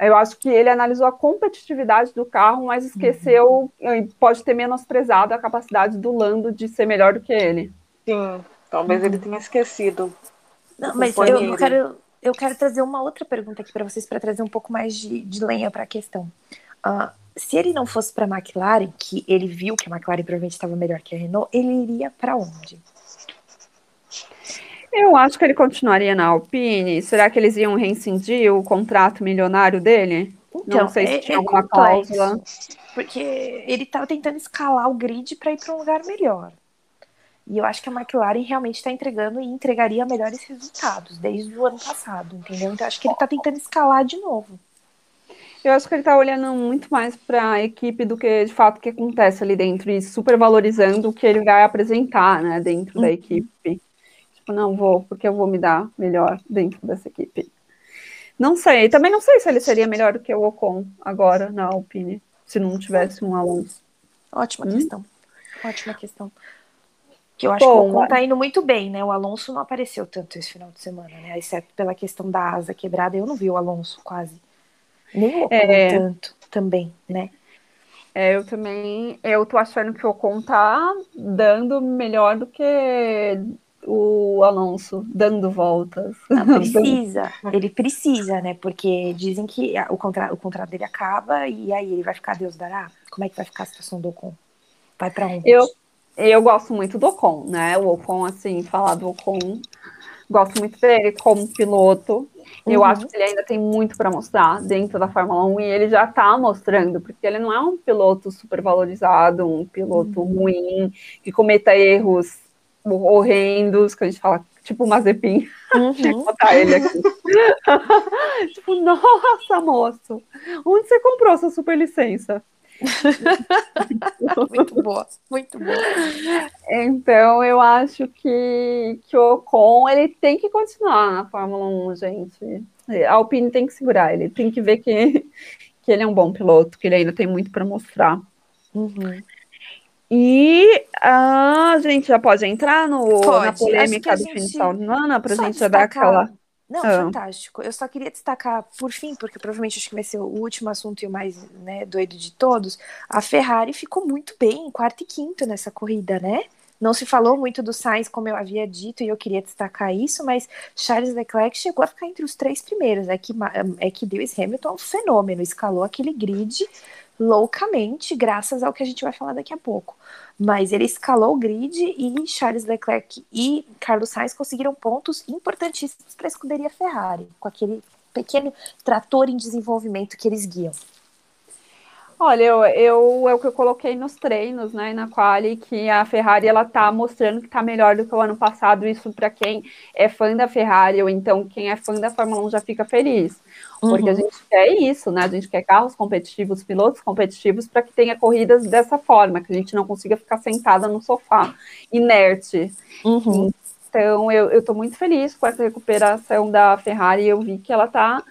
Eu acho que ele analisou a competitividade do carro, mas esqueceu, uhum. pode ter menosprezado a capacidade do Lando de ser melhor do que ele. Sim, talvez uhum. ele tenha esquecido. Não, mas eu, quero, eu quero trazer uma outra pergunta aqui para vocês, para trazer um pouco mais de, de lenha para a questão. Uh, se ele não fosse para a McLaren, que ele viu que a McLaren provavelmente estava melhor que a Renault, ele iria para onde? Eu acho que ele continuaria na Alpine. Será que eles iam rescindir o contrato milionário dele? Então, não sei se é, tinha é alguma cláusula. Porque ele estava tentando escalar o grid para ir para um lugar melhor. E eu acho que a McLaren realmente está entregando e entregaria melhores resultados desde o ano passado, entendeu? Então acho que ele está tentando escalar de novo. Eu acho que ele está olhando muito mais para a equipe do que de fato o que acontece ali dentro e super valorizando o que ele vai apresentar, né, dentro uhum. da equipe tipo, não vou, porque eu vou me dar melhor dentro dessa equipe. Não sei, também não sei se ele seria melhor do que o Ocon agora na Alpine, se não tivesse um Alonso. Ótima hum? questão. Ótima questão. Que eu acho Bom, que o Ocon tá indo muito bem, né? O Alonso não apareceu tanto esse final de semana, né? Exceto pela questão da asa quebrada, eu não vi o Alonso quase. Nem Ocon é... tanto também, né? É, eu também, eu tô achando que o Ocon tá dando melhor do que o Alonso dando voltas. Não, precisa, ele precisa, né? Porque dizem que o, contra, o contrato dele acaba e aí ele vai ficar Deus dará. Como é que vai ficar a situação do Ocon? Vai para onde? Eu, eu gosto muito do Ocon, né? O Ocon, assim, falar do Ocon, gosto muito dele como piloto. Uhum. Eu acho que ele ainda tem muito para mostrar dentro da Fórmula 1 e ele já está mostrando, porque ele não é um piloto super valorizado, um piloto uhum. ruim, que cometa erros horrendos, que a gente fala, tipo Mazepin. Uhum. Tinha que botar ele aqui. tipo, nossa, moço, onde você comprou essa super licença? muito boa, muito boa. Então, eu acho que, que o Ocon ele tem que continuar na Fórmula 1, gente. A Alpine tem que segurar ele, tem que ver que, que ele é um bom piloto, que ele ainda tem muito para mostrar. Uhum. E a gente já pode entrar no, pode. na polêmica do fim de semana para a gente já dar aquela. Não, ah. fantástico. Eu só queria destacar, por fim, porque provavelmente acho que vai ser o último assunto e o mais né, doido de todos. A Ferrari ficou muito bem, quarto e quinto nessa corrida, né? Não se falou muito do Sainz, como eu havia dito, e eu queria destacar isso, mas Charles Leclerc chegou a ficar entre os três primeiros. É que, é que Lewis Hamilton é um fenômeno, escalou aquele grid loucamente, graças ao que a gente vai falar daqui a pouco. Mas ele escalou o grid e Charles Leclerc e Carlos Sainz conseguiram pontos importantíssimos para a escuderia Ferrari, com aquele pequeno trator em desenvolvimento que eles guiam. Olha, eu, eu, é o que eu coloquei nos treinos, né, na quali, que a Ferrari ela tá mostrando que tá melhor do que o ano passado. Isso para quem é fã da Ferrari ou então quem é fã da Fórmula 1 já fica feliz. Porque uhum. a gente quer isso, né? A gente quer carros competitivos, pilotos competitivos para que tenha corridas dessa forma, que a gente não consiga ficar sentada no sofá, inerte. Uhum. Então, eu, estou muito feliz com essa recuperação da Ferrari. Eu vi que ela está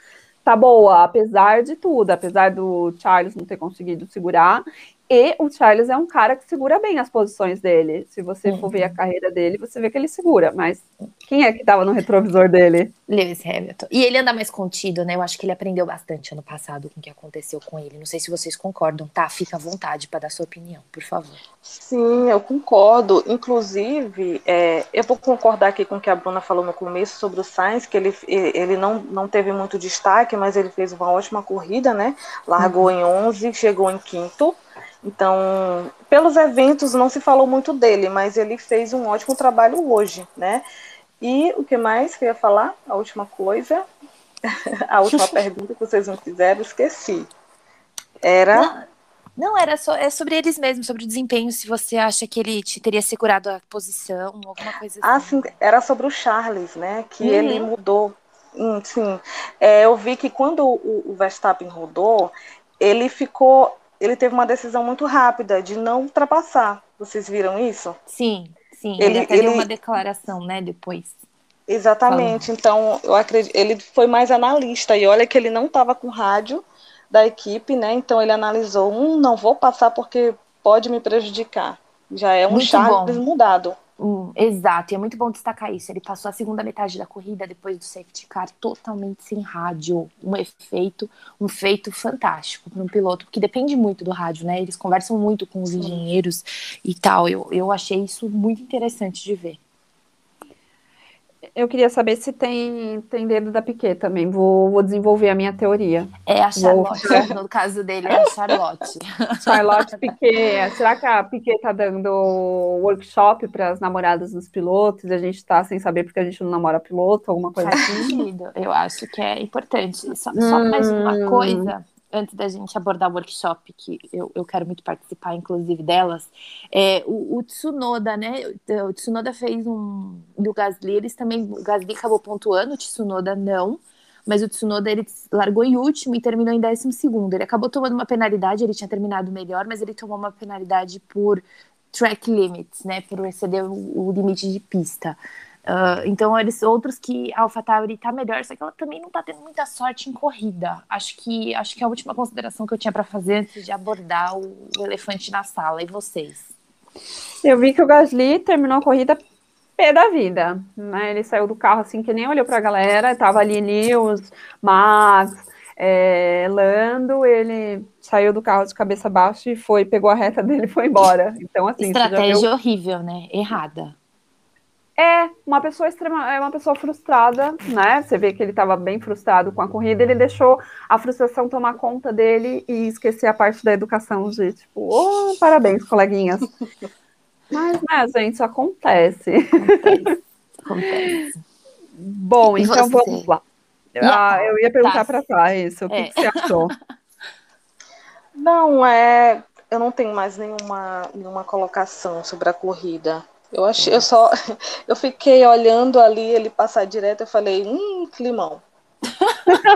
tá boa, apesar de tudo, apesar do Charles não ter conseguido segurar. E o Charles é um cara que segura bem as posições dele. Se você uhum. for ver a uhum. carreira dele, você vê que ele segura. Mas quem é que estava no retrovisor dele? Lewis Hamilton. E ele anda mais contido, né? Eu acho que ele aprendeu bastante ano passado com o que aconteceu com ele. Não sei se vocês concordam, tá? Fica à vontade para dar sua opinião, por favor. Sim, eu concordo. Inclusive, é, eu vou concordar aqui com o que a Bruna falou no começo sobre o Sainz, que ele, ele não, não teve muito destaque, mas ele fez uma ótima corrida, né? Largou uhum. em 11, chegou em quinto. Então, pelos eventos não se falou muito dele, mas ele fez um ótimo trabalho hoje, né? E o que mais que eu ia falar? A última coisa, a última pergunta que vocês não fizeram, esqueci. Era. Não. Não, era só, é sobre eles mesmos, sobre o desempenho, se você acha que ele te teria segurado a posição, alguma coisa ah, assim. Ah, sim, era sobre o Charles, né? Que uhum. ele mudou. Hum, sim, é, eu vi que quando o, o Verstappen rodou, ele ficou ele teve uma decisão muito rápida de não ultrapassar. Vocês viram isso? Sim, sim. Ele, ele deu uma declaração, né, depois. Exatamente. Falando. Então, eu acredito, ele foi mais analista e olha que ele não estava com rádio da equipe, né? Então ele analisou, um, não vou passar porque pode me prejudicar. Já é um muito Charles bom. mudado. Hum, exato, e é muito bom destacar isso. Ele passou a segunda metade da corrida depois do safety car totalmente sem rádio. Um efeito, um feito fantástico para um piloto, que depende muito do rádio, né? Eles conversam muito com os engenheiros e tal. Eu, eu achei isso muito interessante de ver. Eu queria saber se tem, tem dedo da Piquet também. Vou, vou desenvolver a minha teoria. É a Charlotte, vou... no caso dele, é a Charlotte. Charlotte Piquet. Será que a Piquet tá dando workshop para as namoradas dos pilotos? E a gente está sem saber porque a gente não namora piloto, alguma coisa Faz assim? sentido. Eu acho que é importante. Só, só mais uma hum. coisa antes da gente abordar o workshop, que eu, eu quero muito participar, inclusive, delas, é, o, o Tsunoda, né? O Tsunoda fez um. Do Gasly, eles também. O Gasly acabou pontuando, o Tsunoda não. Mas o Tsunoda ele largou em último e terminou em décimo segundo. Ele acabou tomando uma penalidade, ele tinha terminado melhor, mas ele tomou uma penalidade por track limits, né? Por exceder o, o limite de pista. Uh, então, eles outros que a AlphaTauri tá melhor, só que ela também não tá tendo muita sorte em corrida. Acho que acho que é a última consideração que eu tinha para fazer antes de abordar o, o, elefante na sala. E vocês? Eu vi que o Gasly terminou a corrida pé da vida, né? Ele saiu do carro assim que nem olhou para a galera, tava ali Nils, Max, é, Lando, ele saiu do carro de cabeça baixa e foi, pegou a reta dele e foi embora. Então assim, estratégia viu... horrível, né? Errada. É uma pessoa extrema, é uma pessoa frustrada, né? Você vê que ele estava bem frustrado com a corrida, ele deixou a frustração tomar conta dele e esquecer a parte da educação de tipo, oh, parabéns, coleguinhas. Mas, né, gente, isso acontece. Acontece. acontece. Bom, e então você? vamos lá. Ah, eu ia perguntar tá. para cá isso. O que, é. que você achou? Não, é. Eu não tenho mais nenhuma, nenhuma colocação sobre a corrida. Eu achei, eu só, eu fiquei olhando ali ele passar direto, eu falei, hum, climão.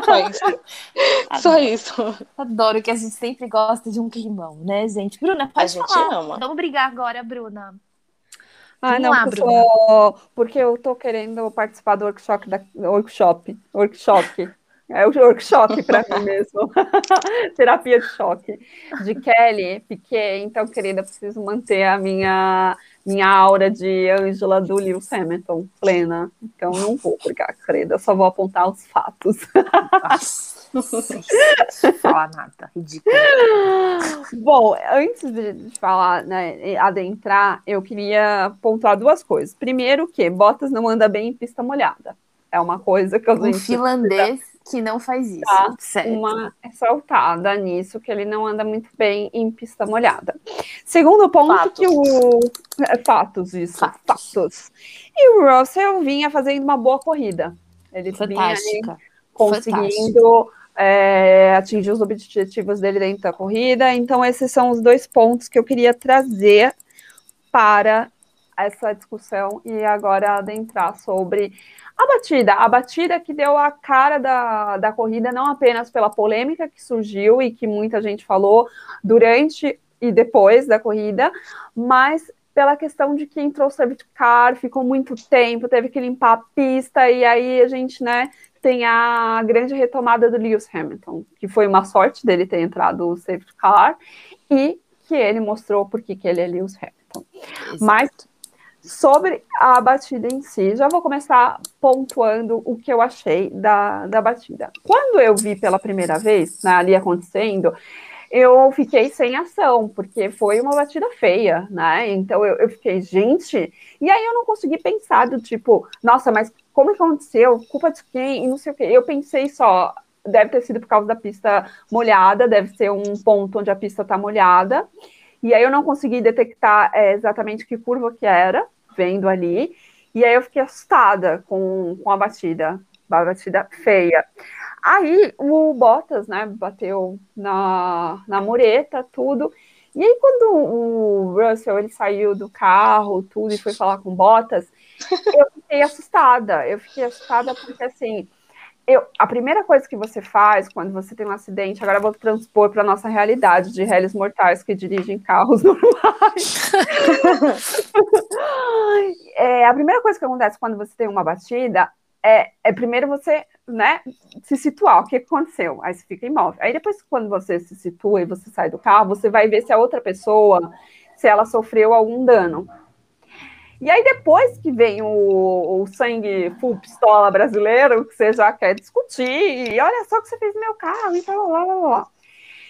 Só isso. Só isso. Adoro que a gente sempre gosta de um climão, né, gente? Bruna, pode a gente falar. ama. Vamos brigar agora, Bruna. Ah, Vamos não, lá, Bruna. Sou... porque eu tô querendo participar do workshop da workshop, workshop. É o workshop para mim mesmo. Terapia de choque. De Kelly Piquet. Então, querida, preciso manter a minha minha aura de Angela do Lewis Hamilton plena. Então não vou brigar, credo, eu só vou apontar os fatos. Nossa, falar nada, ridículo. Bom, antes de falar, né, adentrar, eu queria pontuar duas coisas. Primeiro, que Bottas não anda bem em pista molhada. É uma coisa que eu Um finlandês que não faz isso. Tá certo. uma ressaltada nisso, que ele não anda muito bem em pista molhada. Segundo ponto, Fatos. que o. é, Fatos, isso. Fatos. Fatos. E o Russell vinha fazendo uma boa corrida. Ele vinha Fantástica. conseguindo é, atingir os objetivos dele dentro da corrida. Então, esses são os dois pontos que eu queria trazer para essa discussão e agora adentrar sobre a batida. A batida que deu a cara da, da corrida, não apenas pela polêmica que surgiu e que muita gente falou durante e depois da corrida, mas pela questão de que entrou o safety car, ficou muito tempo, teve que limpar a pista, e aí a gente, né, tem a grande retomada do Lewis Hamilton, que foi uma sorte dele ter entrado o safety car, e que ele mostrou por que que ele é Lewis Hamilton. Mas sobre a batida em si, já vou começar pontuando o que eu achei da, da batida. Quando eu vi pela primeira vez, né, ali acontecendo, eu fiquei sem ação, porque foi uma batida feia, né? Então eu, eu fiquei, gente, e aí eu não consegui pensar do tipo, nossa, mas como que aconteceu? Culpa de quem? E não sei o quê. Eu pensei só, deve ter sido por causa da pista molhada, deve ser um ponto onde a pista está molhada. E aí eu não consegui detectar é, exatamente que curva que era, vendo ali. E aí eu fiquei assustada com, com a batida, a batida feia. Aí o Bottas, né, bateu na, na mureta, tudo. E aí quando o Russell ele saiu do carro, tudo, e foi falar com Bottas, eu fiquei assustada. Eu fiquei assustada porque assim, eu, a primeira coisa que você faz quando você tem um acidente, agora eu vou transpor para nossa realidade de réis mortais que dirigem carros normais. é, a primeira coisa que acontece quando você tem uma batida é, é primeiro você né, se situar, o que aconteceu? Aí você fica imóvel. Aí depois, quando você se situa e você sai do carro, você vai ver se a outra pessoa, se ela sofreu algum dano. E aí, depois que vem o, o sangue full pistola brasileiro, que você já quer discutir, e olha só o que você fez no meu carro, e tal, lá, lá, lá.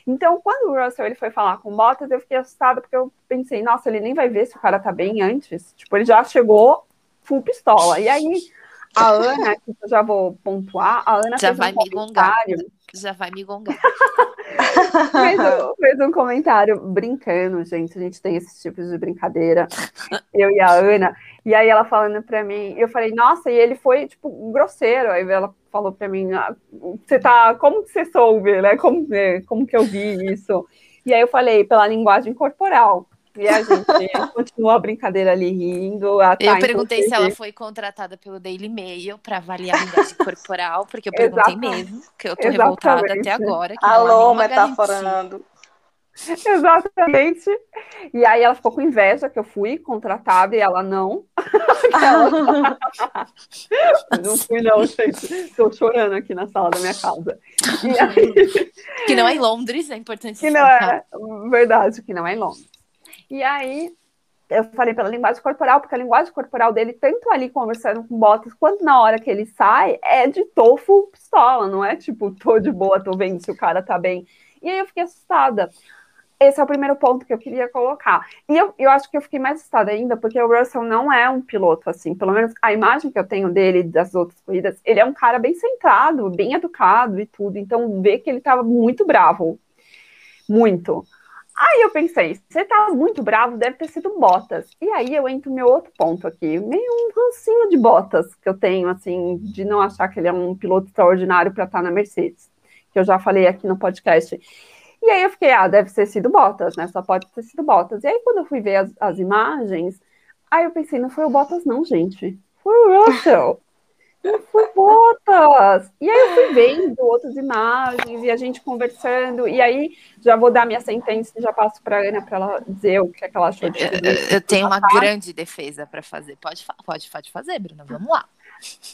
Então, quando o Russell ele foi falar com o Bottas, eu fiquei assustada, porque eu pensei, nossa, ele nem vai ver se o cara tá bem antes. Tipo, ele já chegou full pistola. E aí, a Ana, que eu já vou pontuar, a Ana Já fez vai um me gongar. comentário Já vai me gongar. fez, um, fez um comentário brincando, gente. A gente tem esses tipos de brincadeira, eu e a Ana. E aí ela falando pra mim, eu falei, nossa, e ele foi, tipo, grosseiro. Aí ela falou pra mim, ah, você tá, como que você soube, né? Como, como que eu vi isso? E aí eu falei, pela linguagem corporal. E a gente continua a brincadeira ali rindo. a Eu perguntei se ela foi contratada pelo Daily Mail para avaliar a linguagem corporal, porque eu perguntei Exatamente. mesmo, que eu tô revoltada Exatamente. até agora. Alô, metaforando. Exatamente. E aí ela ficou com inveja que eu fui contratada e ela não. não fui, não, gente. Estou chorando aqui na sala da minha casa. E aí, Que não é em Londres, é importante que não é verdade, que não é em Londres. E aí eu falei pela linguagem corporal, porque a linguagem corporal dele, tanto ali conversando com Bottas, quanto na hora que ele sai, é de tofu pistola, não é tipo, tô de boa, tô vendo se o cara tá bem. E aí eu fiquei assustada. Esse é o primeiro ponto que eu queria colocar. E eu, eu acho que eu fiquei mais assustada ainda, porque o Russell não é um piloto assim. Pelo menos a imagem que eu tenho dele das outras corridas, ele é um cara bem centrado, bem educado e tudo. Então, ver que ele tava muito bravo. Muito. Aí eu pensei, você tá muito bravo, deve ter sido Bottas. E aí eu entro no meu outro ponto aqui, meio um rancinho de Bottas que eu tenho, assim, de não achar que ele é um piloto extraordinário para estar na Mercedes, que eu já falei aqui no podcast. E aí eu fiquei, ah, deve ter sido Bottas, né? Só pode ter sido Bottas. E aí quando eu fui ver as, as imagens, aí eu pensei, não foi o Bottas não, gente. Foi o Russell. Não foi Bottas. E aí eu fui vendo outras imagens e a gente conversando. E aí já vou dar minha sentença e já passo para Ana para ela dizer o que, é que ela achou de tudo. Eu, eu tenho uma grande defesa para fazer. Pode, pode, pode fazer, Bruna. Vamos lá.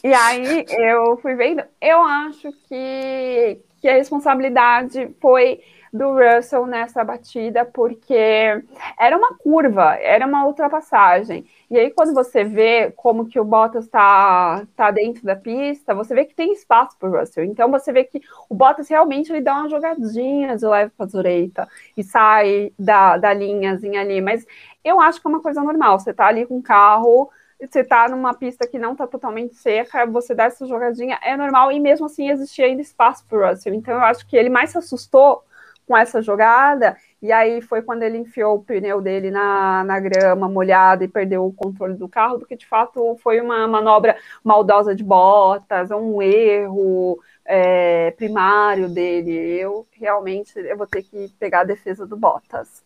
E aí eu fui vendo, eu acho que, que a responsabilidade foi do Russell nessa batida, porque era uma curva, era uma ultrapassagem. E aí, quando você vê como que o Bottas está tá dentro da pista, você vê que tem espaço para o Russell. Então, você vê que o Bottas realmente ele dá uma jogadinha de leve para direita e sai da, da linhazinha ali. Mas eu acho que é uma coisa normal. Você está ali com o carro você tá numa pista que não tá totalmente seca, você dá essa jogadinha, é normal, e mesmo assim existia ainda espaço para Russell. Então eu acho que ele mais se assustou com essa jogada, e aí foi quando ele enfiou o pneu dele na, na grama molhada e perdeu o controle do carro, do que de fato foi uma manobra maldosa de botas, um erro é, primário dele. Eu realmente eu vou ter que pegar a defesa do Bottas.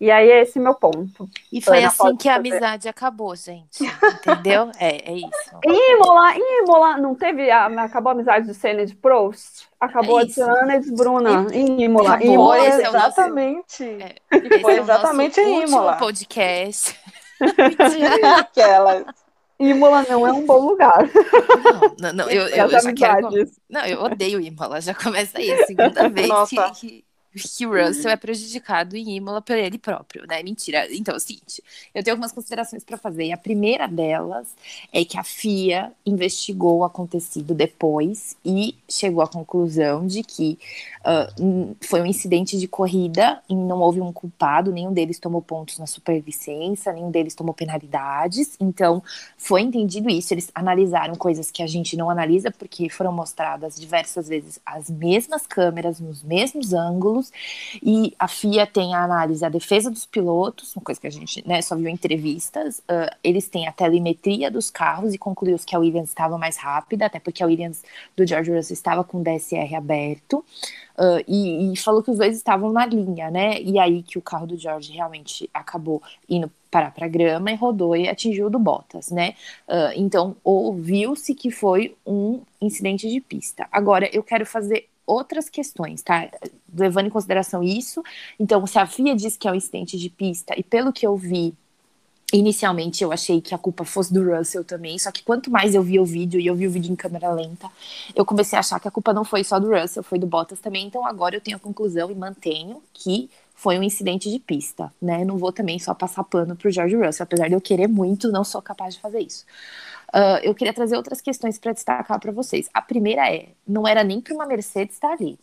E aí é esse meu ponto. E foi assim que a amizade acabou, gente. Entendeu? é, é isso. Em Imola, em Imola não teve. A, acabou a amizade de Senna de Proust? Acabou é a de Ana e de Bruna em Imola. Acabou, Imola é exatamente. É, foi exatamente em Imola. podcast. Aquela. Imola não é um bom lugar. Não, não, não eu, eu, eu já quero. Não, eu odeio Imola, já começa aí, a segunda vez Nossa. que, que o Russell é prejudicado em Imola por ele próprio, né? Mentira. Então, é o seguinte, eu tenho algumas considerações para fazer. A primeira delas é que a FIA investigou o acontecido depois e chegou à conclusão de que uh, foi um incidente de corrida e não houve um culpado, nenhum deles tomou pontos na superlicença, nenhum deles tomou penalidades. Então, foi entendido isso. Eles analisaram coisas que a gente não analisa porque foram mostradas diversas vezes as mesmas câmeras, nos mesmos ângulos e a FIA tem a análise, a defesa dos pilotos, uma coisa que a gente né, só viu em entrevistas. Uh, eles têm a telemetria dos carros e concluiu que a Williams estava mais rápida, até porque a Williams do George Russell estava com o DSR aberto. Uh, e, e, falou que os dois estavam na linha, né? E aí que o carro do George realmente acabou indo parar para a grama e rodou e atingiu o do Bottas, né? Uh, então ouviu-se que foi um incidente de pista. Agora eu quero fazer outras questões, tá? Levando em consideração isso, então, se a FIA diz que é um incidente de pista, e pelo que eu vi, inicialmente eu achei que a culpa fosse do Russell também, só que quanto mais eu vi o vídeo, e eu vi o vídeo em câmera lenta, eu comecei a achar que a culpa não foi só do Russell, foi do Bottas também, então agora eu tenho a conclusão e mantenho que foi um incidente de pista, né? Não vou também só passar pano pro George Russell, apesar de eu querer muito, não sou capaz de fazer isso. Uh, eu queria trazer outras questões para destacar para vocês. A primeira é: não era nem para uma Mercedes estar ali.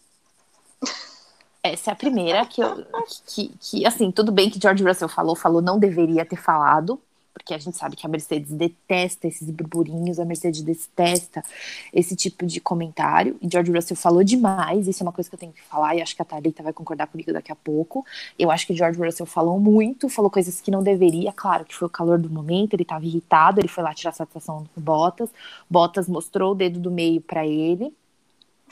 Essa é a primeira que eu. Que, que, assim, tudo bem que George Russell falou, falou, não deveria ter falado, porque a gente sabe que a Mercedes detesta esses burburinhos, a Mercedes detesta esse tipo de comentário. E George Russell falou demais, isso é uma coisa que eu tenho que falar, e acho que a Thalita vai concordar comigo daqui a pouco. Eu acho que George Russell falou muito, falou coisas que não deveria, claro que foi o calor do momento, ele estava irritado, ele foi lá tirar satisfação do Bottas. Bottas mostrou o dedo do meio para ele.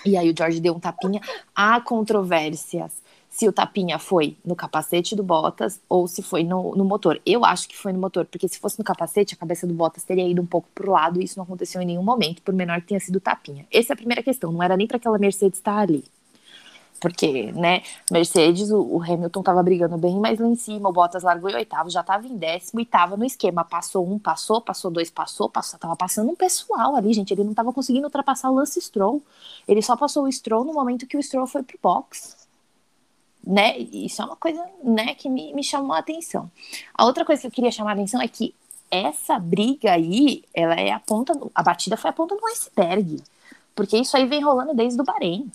E aí o George deu um tapinha. Há controvérsias se o tapinha foi no capacete do Bottas ou se foi no, no, motor. Eu acho que foi no motor, porque se fosse no capacete, a cabeça do Bottas teria ido um pouco pro lado e isso não aconteceu em nenhum momento, por menor que tenha sido tapinha. Essa é a primeira questão, não era nem para aquela Mercedes estar ali. Porque, né, Mercedes, o, o, Hamilton tava brigando bem mais lá em cima, o Bottas largou em oitavo, já tava em décimo e tava no esquema. Passou um, passou, passou dois, passou, passou. Tava passando um pessoal ali, gente. Ele não tava conseguindo ultrapassar o Lance Stroll. Ele só passou o Stroll no momento que o Stroll foi pro box né? Isso é uma coisa, né, que me, me chamou a atenção. A outra coisa que eu queria chamar a atenção é que essa briga aí, ela é a ponta, a batida foi a ponta do iceberg, porque isso aí vem rolando desde o Bahrein.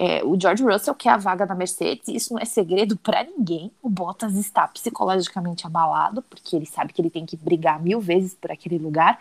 É, o George Russell quer a vaga da Mercedes, isso não é segredo para ninguém. O Bottas está psicologicamente abalado, porque ele sabe que ele tem que brigar mil vezes por aquele lugar.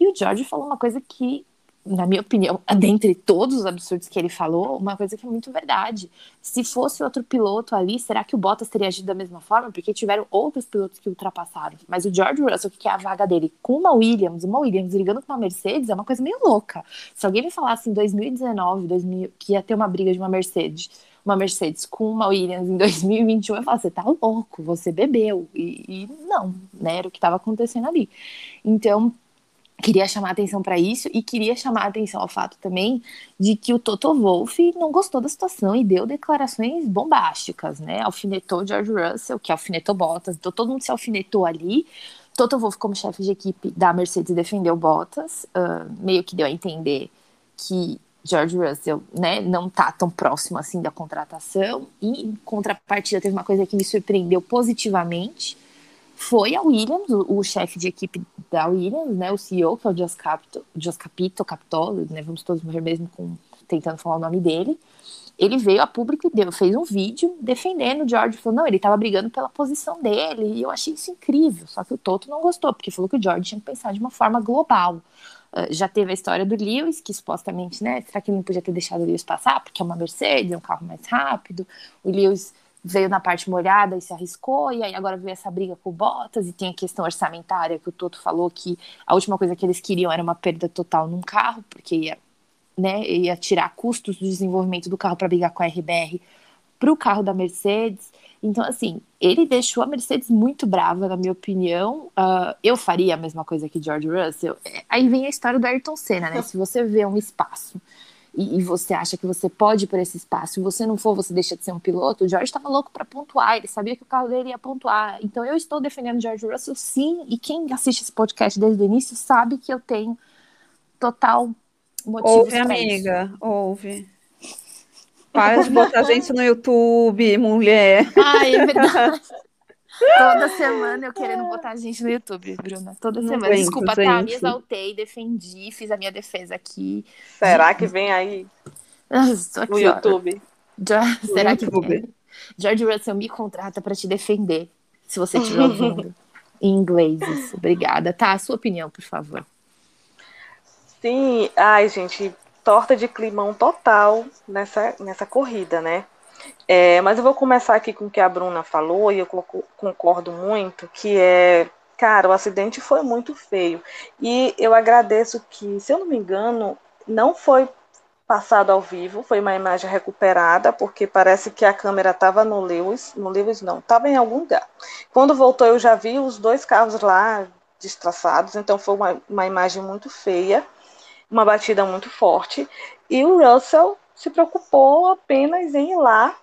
E o George falou uma coisa que na minha opinião, dentre todos os absurdos que ele falou, uma coisa que é muito verdade. Se fosse outro piloto ali, será que o Bottas teria agido da mesma forma? Porque tiveram outros pilotos que ultrapassaram. Mas o George Russell, que é a vaga dele, com uma Williams, uma Williams ligando com uma Mercedes, é uma coisa meio louca. Se alguém me falasse em 2019, 2000, que ia ter uma briga de uma Mercedes, uma Mercedes com uma Williams em 2021, eu falo, você tá louco, você bebeu. E, e não, né? Era o que estava acontecendo ali. Então, queria chamar atenção para isso e queria chamar atenção ao fato também de que o Toto Wolff não gostou da situação e deu declarações bombásticas, né? Alfinetou George Russell, que alfinetou Bottas, então todo mundo se alfinetou ali. Toto Wolff, como chefe de equipe da Mercedes, defendeu Bottas, uh, meio que deu a entender que George Russell, né, não tá tão próximo assim da contratação e em contrapartida teve uma coisa que me surpreendeu positivamente, foi a Williams, o, o chefe de equipe da Williams, né, o CEO, que é o Jos Capito, Capitolo, né, vamos todos morrer mesmo com tentando falar o nome dele. Ele veio a público e deu, fez um vídeo defendendo o George, falou, não, ele estava brigando pela posição dele, e eu achei isso incrível, só que o Toto não gostou, porque falou que o George tinha que pensar de uma forma global. Uh, já teve a história do Lewis, que supostamente, né, será que ele não podia ter deixado o Lewis passar, porque é uma Mercedes, é um carro mais rápido, o Lewis veio na parte molhada e se arriscou, e aí agora veio essa briga com o Bottas, e tem a questão orçamentária que o Toto falou que a última coisa que eles queriam era uma perda total num carro, porque ia, né, ia tirar custos do desenvolvimento do carro para brigar com a RBR para o carro da Mercedes. Então, assim, ele deixou a Mercedes muito brava, na minha opinião. Uh, eu faria a mesma coisa que George Russell. É, aí vem a história do Ayrton Senna, né? Se você vê um espaço e, e, você acha que você pode ir por esse espaço, e você não for, você deixa de ser um piloto. O George estava louco para pontuar, ele sabia que o carro dele ia pontuar. Então eu estou defendendo George Russell, sim, e quem assiste esse podcast desde o início sabe que eu tenho total motivo. Ouve, amiga, isso. ouve. Para de botar gente no YouTube, mulher. Ai, é verdade. Toda semana eu querendo botar a gente no YouTube, Bruna. Toda não semana. Desculpa, gente. tá? Me exaltei, defendi, fiz a minha defesa aqui. Será que vem aí aqui, no YouTube? Jo... Será YouTube. que vem? George Russell me contrata para te defender, se você estiver ouvindo. em inglês, isso. Obrigada. Tá, a sua opinião, por favor. Sim, ai, gente, torta de climão total nessa, nessa corrida, né? É, mas eu vou começar aqui com o que a Bruna falou, e eu concordo muito, que é, cara, o acidente foi muito feio. E eu agradeço que, se eu não me engano, não foi passado ao vivo, foi uma imagem recuperada, porque parece que a câmera estava no Lewis, no Lewis não, estava em algum lugar. Quando voltou, eu já vi os dois carros lá destraçados, então foi uma, uma imagem muito feia, uma batida muito forte, e o Russell se preocupou apenas em ir lá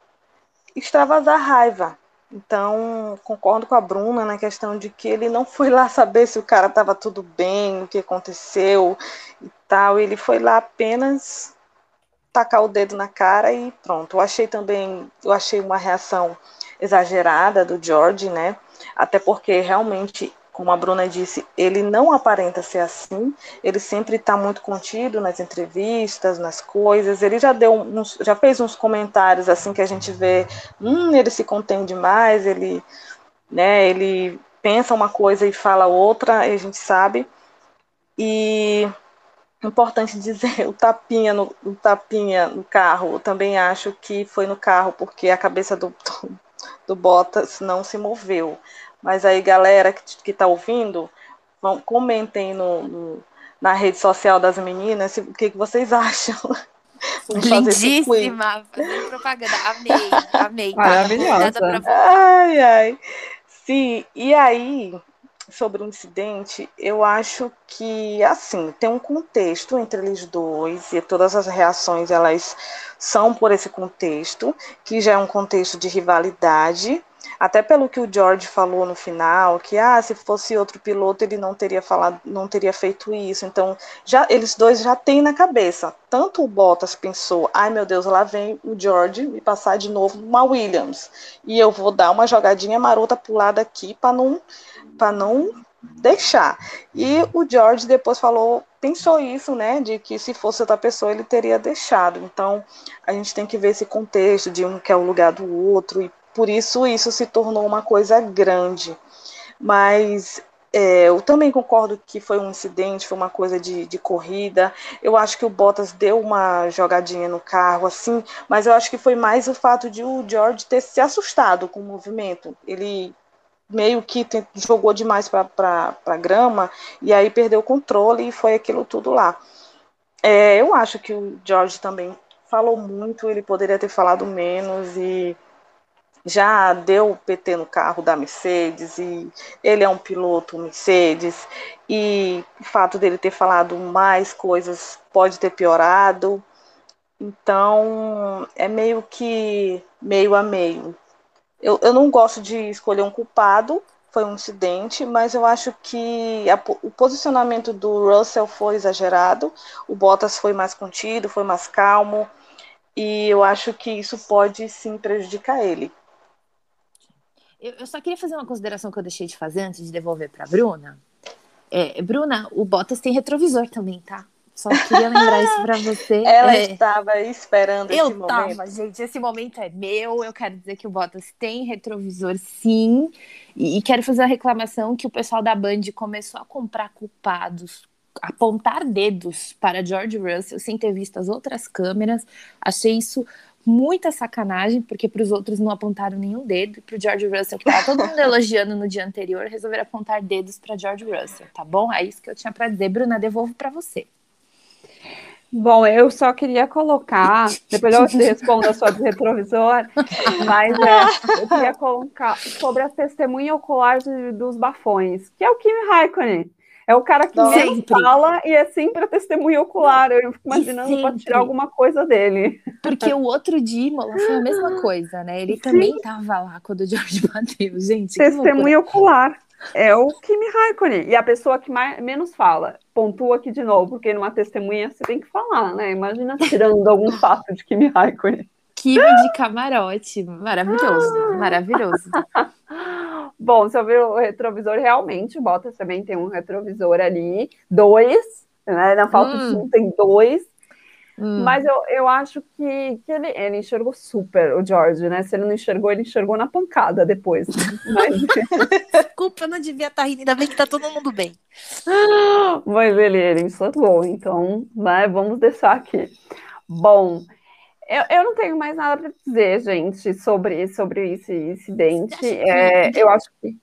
extravasar raiva. Então, concordo com a Bruna na questão de que ele não foi lá saber se o cara estava tudo bem, o que aconteceu e tal. Ele foi lá apenas tacar o dedo na cara e pronto. Eu achei também, eu achei uma reação exagerada do George, né? Até porque realmente como a Bruna disse, ele não aparenta ser assim, ele sempre está muito contido nas entrevistas, nas coisas, ele já deu uns, já fez uns comentários assim que a gente vê, hum, ele se contém demais, ele, né, ele pensa uma coisa e fala outra, a gente sabe, e importante dizer, o tapinha no, o tapinha no carro, eu também acho que foi no carro, porque a cabeça do, do, do Bottas não se moveu. Mas aí, galera que está ouvindo, vão, comentem no, no, na rede social das meninas o que, que vocês acham. Vamos Lindíssima, fazer propaganda. Amei, amei. Maravilhosa. Ai, ai. Sim, e aí, sobre o incidente, eu acho que, assim, tem um contexto entre eles dois e todas as reações, elas são por esse contexto, que já é um contexto de rivalidade, até pelo que o George falou no final, que ah, se fosse outro piloto ele não teria falado, não teria feito isso. Então, já eles dois já têm na cabeça. Tanto o Bottas pensou, ai meu Deus, lá vem o George me passar de novo uma Williams e eu vou dar uma jogadinha marota pro lado aqui para não para não deixar. E o George depois falou, pensou isso, né, de que se fosse outra pessoa ele teria deixado. Então, a gente tem que ver esse contexto de um que é o lugar do outro e por isso isso se tornou uma coisa grande. Mas é, eu também concordo que foi um incidente, foi uma coisa de, de, corrida. Eu acho que o Bottas deu uma jogadinha no carro, assim, mas eu acho que foi mais o fato de o George ter se assustado com o movimento. Ele meio que jogou demais para a grama e aí perdeu o controle e foi aquilo tudo lá. É, eu acho que o George também falou muito, ele poderia ter falado menos e já deu PT no carro da Mercedes e ele é um piloto Mercedes e o fato dele ter falado mais coisas pode ter piorado. Então é meio que meio a meio. Eu, eu não gosto de escolher um culpado, foi um incidente, mas eu acho que a, o posicionamento do Russell foi exagerado, o Bottas foi mais contido, foi mais calmo, e eu acho que isso pode sim prejudicar ele. Eu, eu só queria fazer uma consideração que eu deixei de fazer antes de devolver para Bruna. É, Bruna, o Bottas tem retrovisor também, tá? Só queria lembrar isso para você. Ela é... estava esperando eu esse momento. Eu tava, gente. Esse momento é meu. Eu quero dizer que o Bottas tem retrovisor, sim. E, e quero fazer a reclamação que o pessoal da Band começou a comprar culpados, apontar dedos para George Russell sem ter visto as outras câmeras. Achei isso muita sacanagem, porque para os outros não apontaram nenhum dedo, e para o George Russell, que estava todo mundo elogiando no dia anterior, resolveram apontar dedos para George Russell, tá bom? É isso que eu tinha para dizer, Bruna, devolvo para você. Bom, eu só queria colocar, depois eu respondo a sua do retrovisor, mas é, eu queria colocar sobre a testemunha ocular de, dos bafões, que é o Kimi Raikkonen. É o cara que sempre fala e é sempre a testemunha ocular. Eu fico imaginando para tirar alguma coisa dele. Porque o outro de Imola foi a mesma coisa, né? Ele Sim. também estava lá quando o George bateu, gente. Testemunha ocular. É o Kimi Raikkonen. E a pessoa que mais, menos fala. Pontua aqui de novo, porque numa testemunha você tem que falar, né? Imagina tirando algum fato de Kimi Raikkonen. Kimi de camarote. Maravilhoso, maravilhoso. Bom, se eu ver o retrovisor, realmente o Bottas também tem um retrovisor ali. Dois, né? Na falta hum. de um tem dois. Hum. Mas eu, eu acho que, que ele, ele enxergou super o George, né? Se ele não enxergou, ele enxergou na pancada depois. Mas... Desculpa, eu não devia estar rindo, ainda bem que tá todo mundo bem. Mas ele, ele enxergou, então né, vamos deixar aqui. Bom, eu, eu não tenho mais nada para dizer, gente, sobre, sobre esse incidente. É, eu acho que.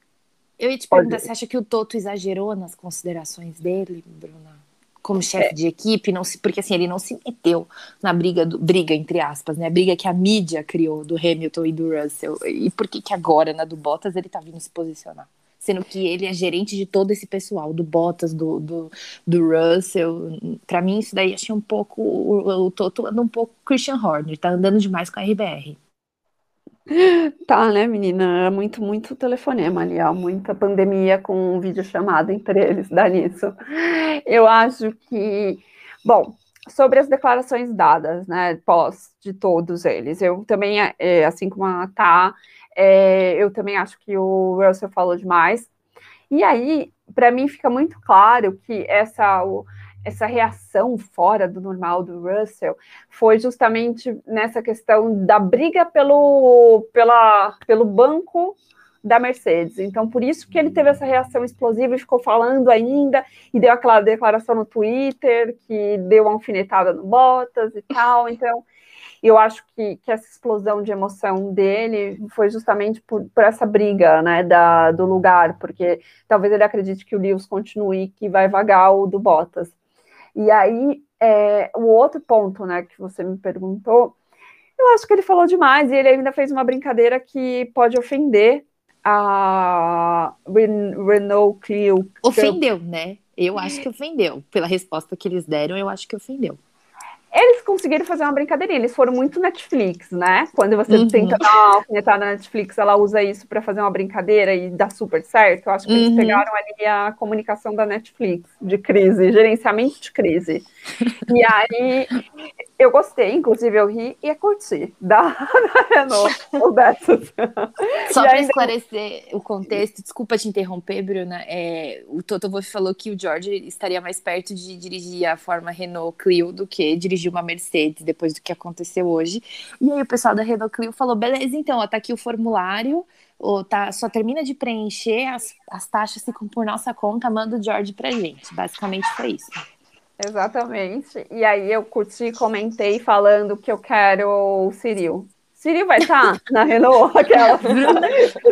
Eu ia te perguntar, Pode. você acha que o Toto exagerou nas considerações dele, Bruna? Como chefe é. de equipe, não se, porque assim, ele não se meteu na briga, do, briga entre aspas, né, a briga que a mídia criou do Hamilton e do Russell, e por que que agora, na do Bottas, ele tá vindo se posicionar? Sendo que ele é gerente de todo esse pessoal, do Bottas, do, do, do Russell, para mim isso daí achei um pouco, o, o Toto anda um pouco Christian Horner, tá andando demais com a RBR. Tá, né, menina? Muito, muito telefonema ali, ó, muita pandemia com um vídeo chamado entre eles, dá nisso. Eu acho que, bom, sobre as declarações dadas, né, pós de todos eles, eu também, é, assim como a Tá, é, eu também acho que o Russell falou demais. E aí, para mim, fica muito claro que essa. Essa reação fora do normal do Russell foi justamente nessa questão da briga pelo, pela, pelo banco da Mercedes. Então, por isso que ele teve essa reação explosiva e ficou falando ainda, e deu aquela declaração no Twitter, que deu uma alfinetada no Bottas e tal. Então, eu acho que, que essa explosão de emoção dele foi justamente por, por essa briga, né, da, do lugar, porque talvez ele acredite que o Lewis continue, que vai vagar o do Bottas. E aí, é, o outro ponto, né, que você me perguntou, eu acho que ele falou demais e ele ainda fez uma brincadeira que pode ofender a Renault Clio. Ofendeu, né? Eu acho que ofendeu. Pela resposta que eles deram, eu acho que ofendeu. Eles conseguiram fazer uma brincadeirinha, eles foram muito Netflix, né? Quando você uhum. tenta dar uma alfinetada na Netflix, ela usa isso para fazer uma brincadeira e dá super certo. Eu acho que uhum. eles pegaram ali a comunicação da Netflix de crise, gerenciamento de crise. e aí eu gostei, inclusive eu ri e curti da, da Renault, o. Só para ainda... esclarecer o contexto, desculpa te interromper, Bruna. É, o Toto Wolff falou que o George estaria mais perto de dirigir a forma Renault Clio do que dirigir uma Mercedes depois do que aconteceu hoje. E aí o pessoal da Renault Clio falou: beleza, então, ó, tá aqui o formulário. Ou tá, só termina de preencher, as, as taxas ficam por nossa conta, manda o George pra gente. Basicamente foi isso. Exatamente. E aí eu curti, comentei falando que eu quero o Ciril. Ciril vai estar tá na Renault, aquela. Bruna,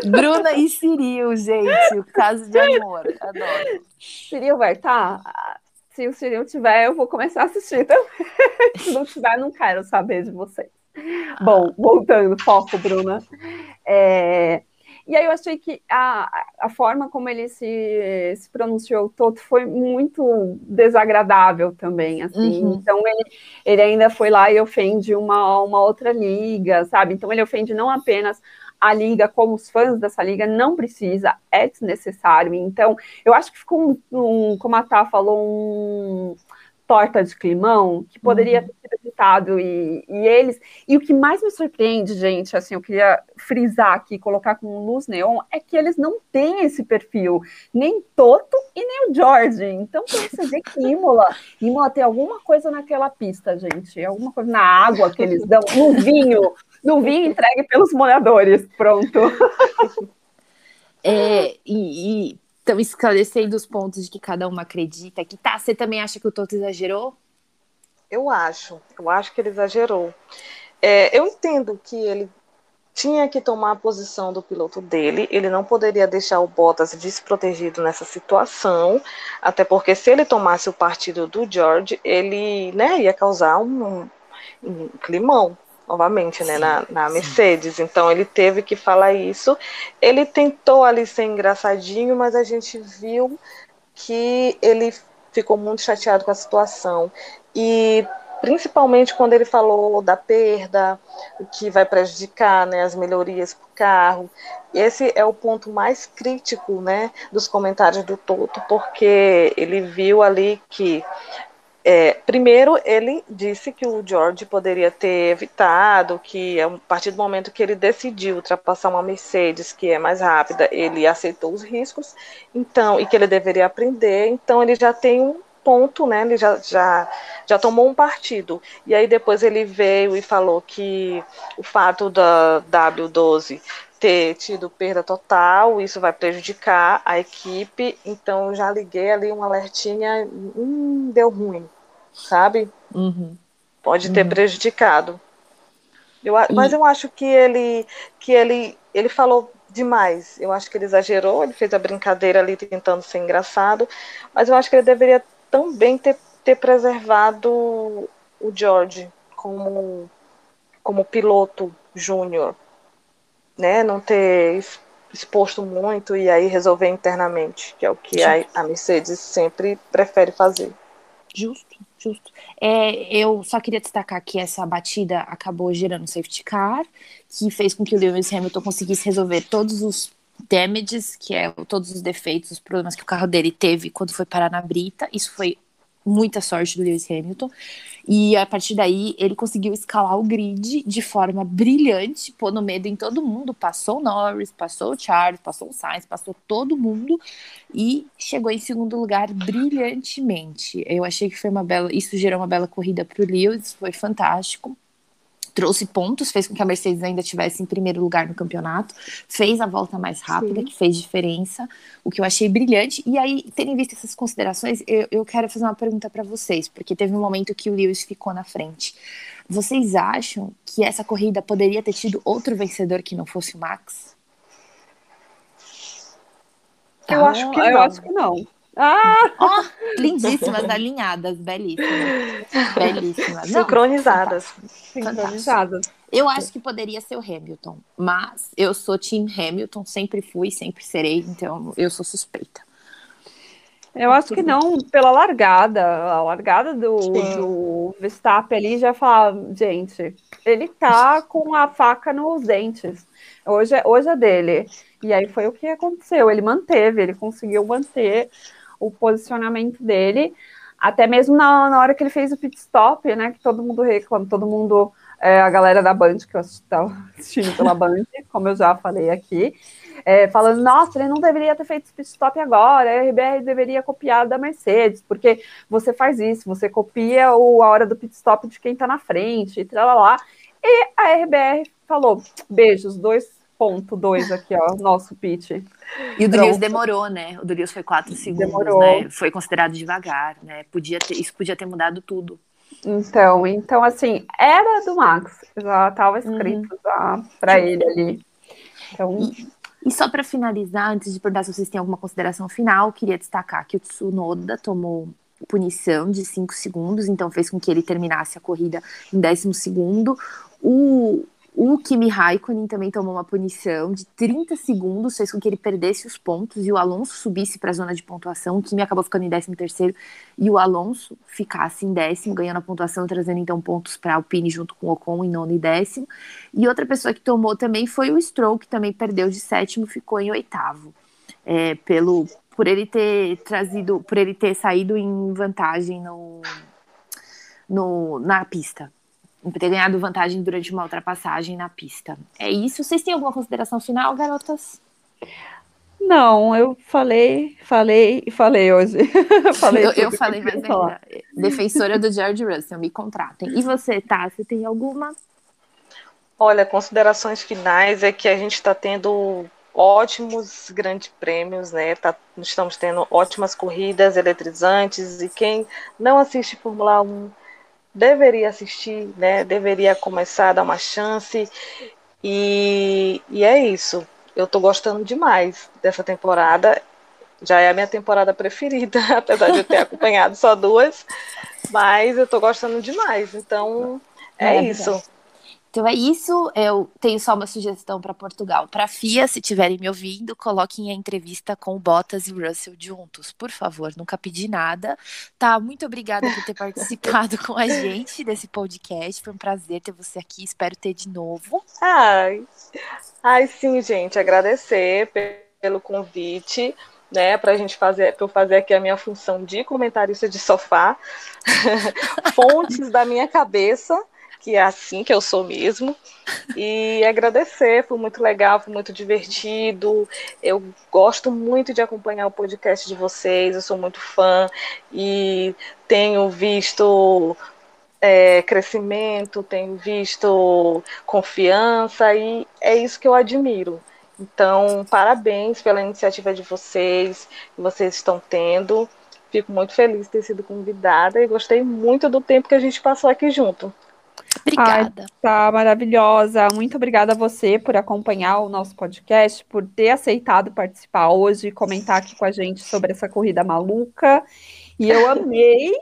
Bruna e Ciril, gente, o caso de amor, adoro. Ciril vai estar? Tá? Se o Ciril tiver, eu vou começar a assistir também. Se não tiver, não quero saber de vocês. Bom, voltando, foco, Bruna. É, e aí eu achei que a, a forma como ele se, se pronunciou todo foi muito desagradável também, assim. Uhum. Então ele, ele ainda foi lá e ofende uma, uma outra liga, sabe? Então ele ofende não apenas a liga, como os fãs dessa liga, não precisa, é desnecessário. Então, eu acho que ficou um, um como a Tá falou, um torta de climão que poderia uhum. ter sido evitado e, e, eles. E o que mais me surpreende gente assim eu queria frisar aqui colocar com luz neon é que eles não têm esse perfil nem Toto e nem o George então você vê que Imola Imola tem alguma coisa naquela pista gente alguma coisa na água que eles dão no vinho no vinho entregue pelos moradores pronto. É, e, e estão esclarecendo os pontos de que cada uma acredita. Que tá, você também acha que o Toto exagerou? Eu acho, eu acho que ele exagerou. É, eu entendo que ele tinha que tomar a posição do piloto dele, ele não poderia deixar o Bottas desprotegido nessa situação, até porque se ele tomasse o partido do George, ele né, ia causar um, um climão novamente, né, na, na Mercedes. Então ele teve que falar isso. Ele tentou ali ser engraçadinho, mas a gente viu que ele ficou muito chateado com a situação. E principalmente quando ele falou da perda, o que vai prejudicar né, as melhorias para o carro. Esse é o ponto mais crítico né, dos comentários do Toto, porque ele viu ali que é, primeiro, ele disse que o George poderia ter evitado, que a partir do momento que ele decidiu ultrapassar uma Mercedes que é mais rápida, ele aceitou os riscos, então e que ele deveria aprender. Então ele já tem um ponto, né? Ele já, já, já tomou um partido. E aí depois ele veio e falou que o fato da W12 ter tido perda total, isso vai prejudicar a equipe. Então já liguei ali um alertinha, hum, deu ruim sabe? Uhum. Pode ter uhum. prejudicado. Eu, mas eu acho que ele que ele ele falou demais. Eu acho que ele exagerou, ele fez a brincadeira ali tentando ser engraçado, mas eu acho que ele deveria também ter, ter preservado o George como como piloto júnior, né? Não ter exposto muito e aí resolver internamente, que é o que a, a Mercedes sempre prefere fazer. Justo, justo. É, eu só queria destacar que essa batida acabou gerando safety car, que fez com que o Lewis Hamilton conseguisse resolver todos os damages, que é todos os defeitos, os problemas que o carro dele teve quando foi parar na brita. Isso foi muita sorte do Lewis Hamilton. E a partir daí ele conseguiu escalar o grid de forma brilhante, pondo medo em todo mundo. Passou o Norris, passou o Charles, passou o Sainz, passou todo mundo e chegou em segundo lugar brilhantemente. Eu achei que foi uma bela, isso gerou uma bela corrida para o Lewis, foi fantástico trouxe pontos, fez com que a Mercedes ainda tivesse em primeiro lugar no campeonato, fez a volta mais rápida, Sim. que fez diferença, o que eu achei brilhante. E aí, tendo em vista essas considerações, eu, eu quero fazer uma pergunta para vocês, porque teve um momento que o Lewis ficou na frente. Vocês acham que essa corrida poderia ter tido outro vencedor que não fosse o Max? Eu ah, acho que eu acho que não. Ah! Oh, lindíssimas, alinhadas, belíssimas. Belíssimas. Não, Sincronizadas. Sincronizadas. Eu acho que poderia ser o Hamilton, mas eu sou Team Hamilton, sempre fui, sempre serei, então eu sou suspeita. Eu acho que não, pela largada. A largada do, do Verstappen ali já fala, gente, ele tá com a faca nos dentes. Hoje é, hoje é dele. E aí foi o que aconteceu. Ele manteve, ele conseguiu manter o posicionamento dele, até mesmo na, na hora que ele fez o pit stop, né? Que todo mundo reclama, todo mundo, é, a galera da Band, que eu estava assistindo pela Band, como eu já falei aqui, é, falando, nossa, ele não deveria ter feito pit stop agora, a RBR deveria copiar da Mercedes, porque você faz isso, você copia o, a hora do pit stop de quem está na frente, e lá. E a RBR falou, beijos, dois ponto dois aqui, ó, nosso pitch. E o Lewis demorou, né? O Lewis foi quatro segundos, demorou. né? Foi considerado devagar, né? Podia ter, isso podia ter mudado tudo. Então, então assim, era do Max, já estava escrito uhum. para ele ali. Então... E, e só para finalizar, antes de perguntar se vocês têm alguma consideração final, queria destacar que o Tsunoda tomou punição de 5 segundos, então fez com que ele terminasse a corrida em décimo segundo. O, O Kimi Raikkonen também tomou uma punição de 30 segundos, fez com que ele perdesse os pontos e o Alonso subisse para a zona de pontuação. O Kimi acabou ficando em 13 terceiro e o Alonso ficasse em décimo, ganhando a pontuação, trazendo então pontos para a Alpine junto com o Ocon em nono e décimo. E outra pessoa que tomou também foi o Stroll, que também perdeu de sétimo, ficou em oitavo. É, pelo por ele ter trazido, por ele ter saído em vantagem no, no na pista ter ganhado vantagem durante uma ultrapassagem na pista. É isso. Vocês têm alguma consideração final, garotas? Não, eu falei, falei e falei hoje. falei eu, eu falei mais ainda. Defensora do George Russell, me contratem. E você, tá? Você tem alguma? Olha, considerações finais é que a gente está tendo ótimos grandes prêmios, né? Tá, estamos tendo ótimas corridas eletrizantes e quem não assiste Fórmula 1 deveria assistir, né? Deveria começar a dar uma chance. E, e é isso. Eu estou gostando demais dessa temporada. Já é a minha temporada preferida, apesar de eu ter acompanhado só duas. Mas eu estou gostando demais. Então, é, é isso. Então é isso. Eu tenho só uma sugestão para Portugal. Para a FIA, se estiverem me ouvindo, coloquem a entrevista com o Bottas e o Russell juntos, por favor. Nunca pedi nada. Tá, muito obrigada por ter participado com a gente desse podcast. Foi um prazer ter você aqui. Espero ter de novo. Ai, ai sim, gente. Agradecer pelo convite né, para a gente fazer, para eu fazer aqui a minha função de comentarista de sofá, fontes da minha cabeça, que é assim que eu sou mesmo. E agradecer, foi muito legal, foi muito divertido. Eu gosto muito de acompanhar o podcast de vocês, eu sou muito fã e tenho visto é, crescimento, tenho visto confiança e é isso que eu admiro. Então, parabéns pela iniciativa de vocês, que vocês estão tendo. Fico muito feliz de ter sido convidada e gostei muito do tempo que a gente passou aqui junto. Obrigada. Ai, tá maravilhosa. Muito obrigada a você por acompanhar o nosso podcast, por ter aceitado participar hoje e comentar aqui com a gente sobre essa corrida maluca. E eu amei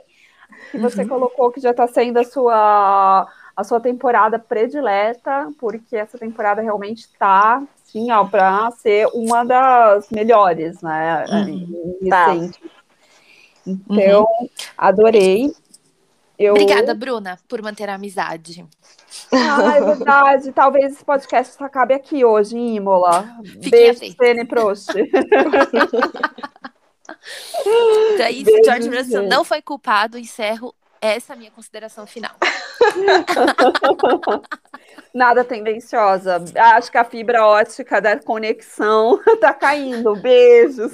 que você uhum. colocou que já está sendo a sua a sua temporada predileta, porque essa temporada realmente está, sim, ó, para ser uma das melhores, né? Uhum. Tá. Então, uhum. adorei. Eu... Obrigada, Bruna, por manter a amizade. Ah, é verdade. Talvez esse podcast acabe aqui hoje, em Imola. Fiquem Beijo, Sene Prost. Daí, se George Russell não foi culpado, encerro essa minha consideração final. Nada tendenciosa. Acho que a fibra ótica da conexão tá caindo. Beijos.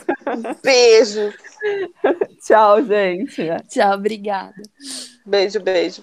Beijos. Tchau, gente. Tchau, obrigada. Beijo, beijo.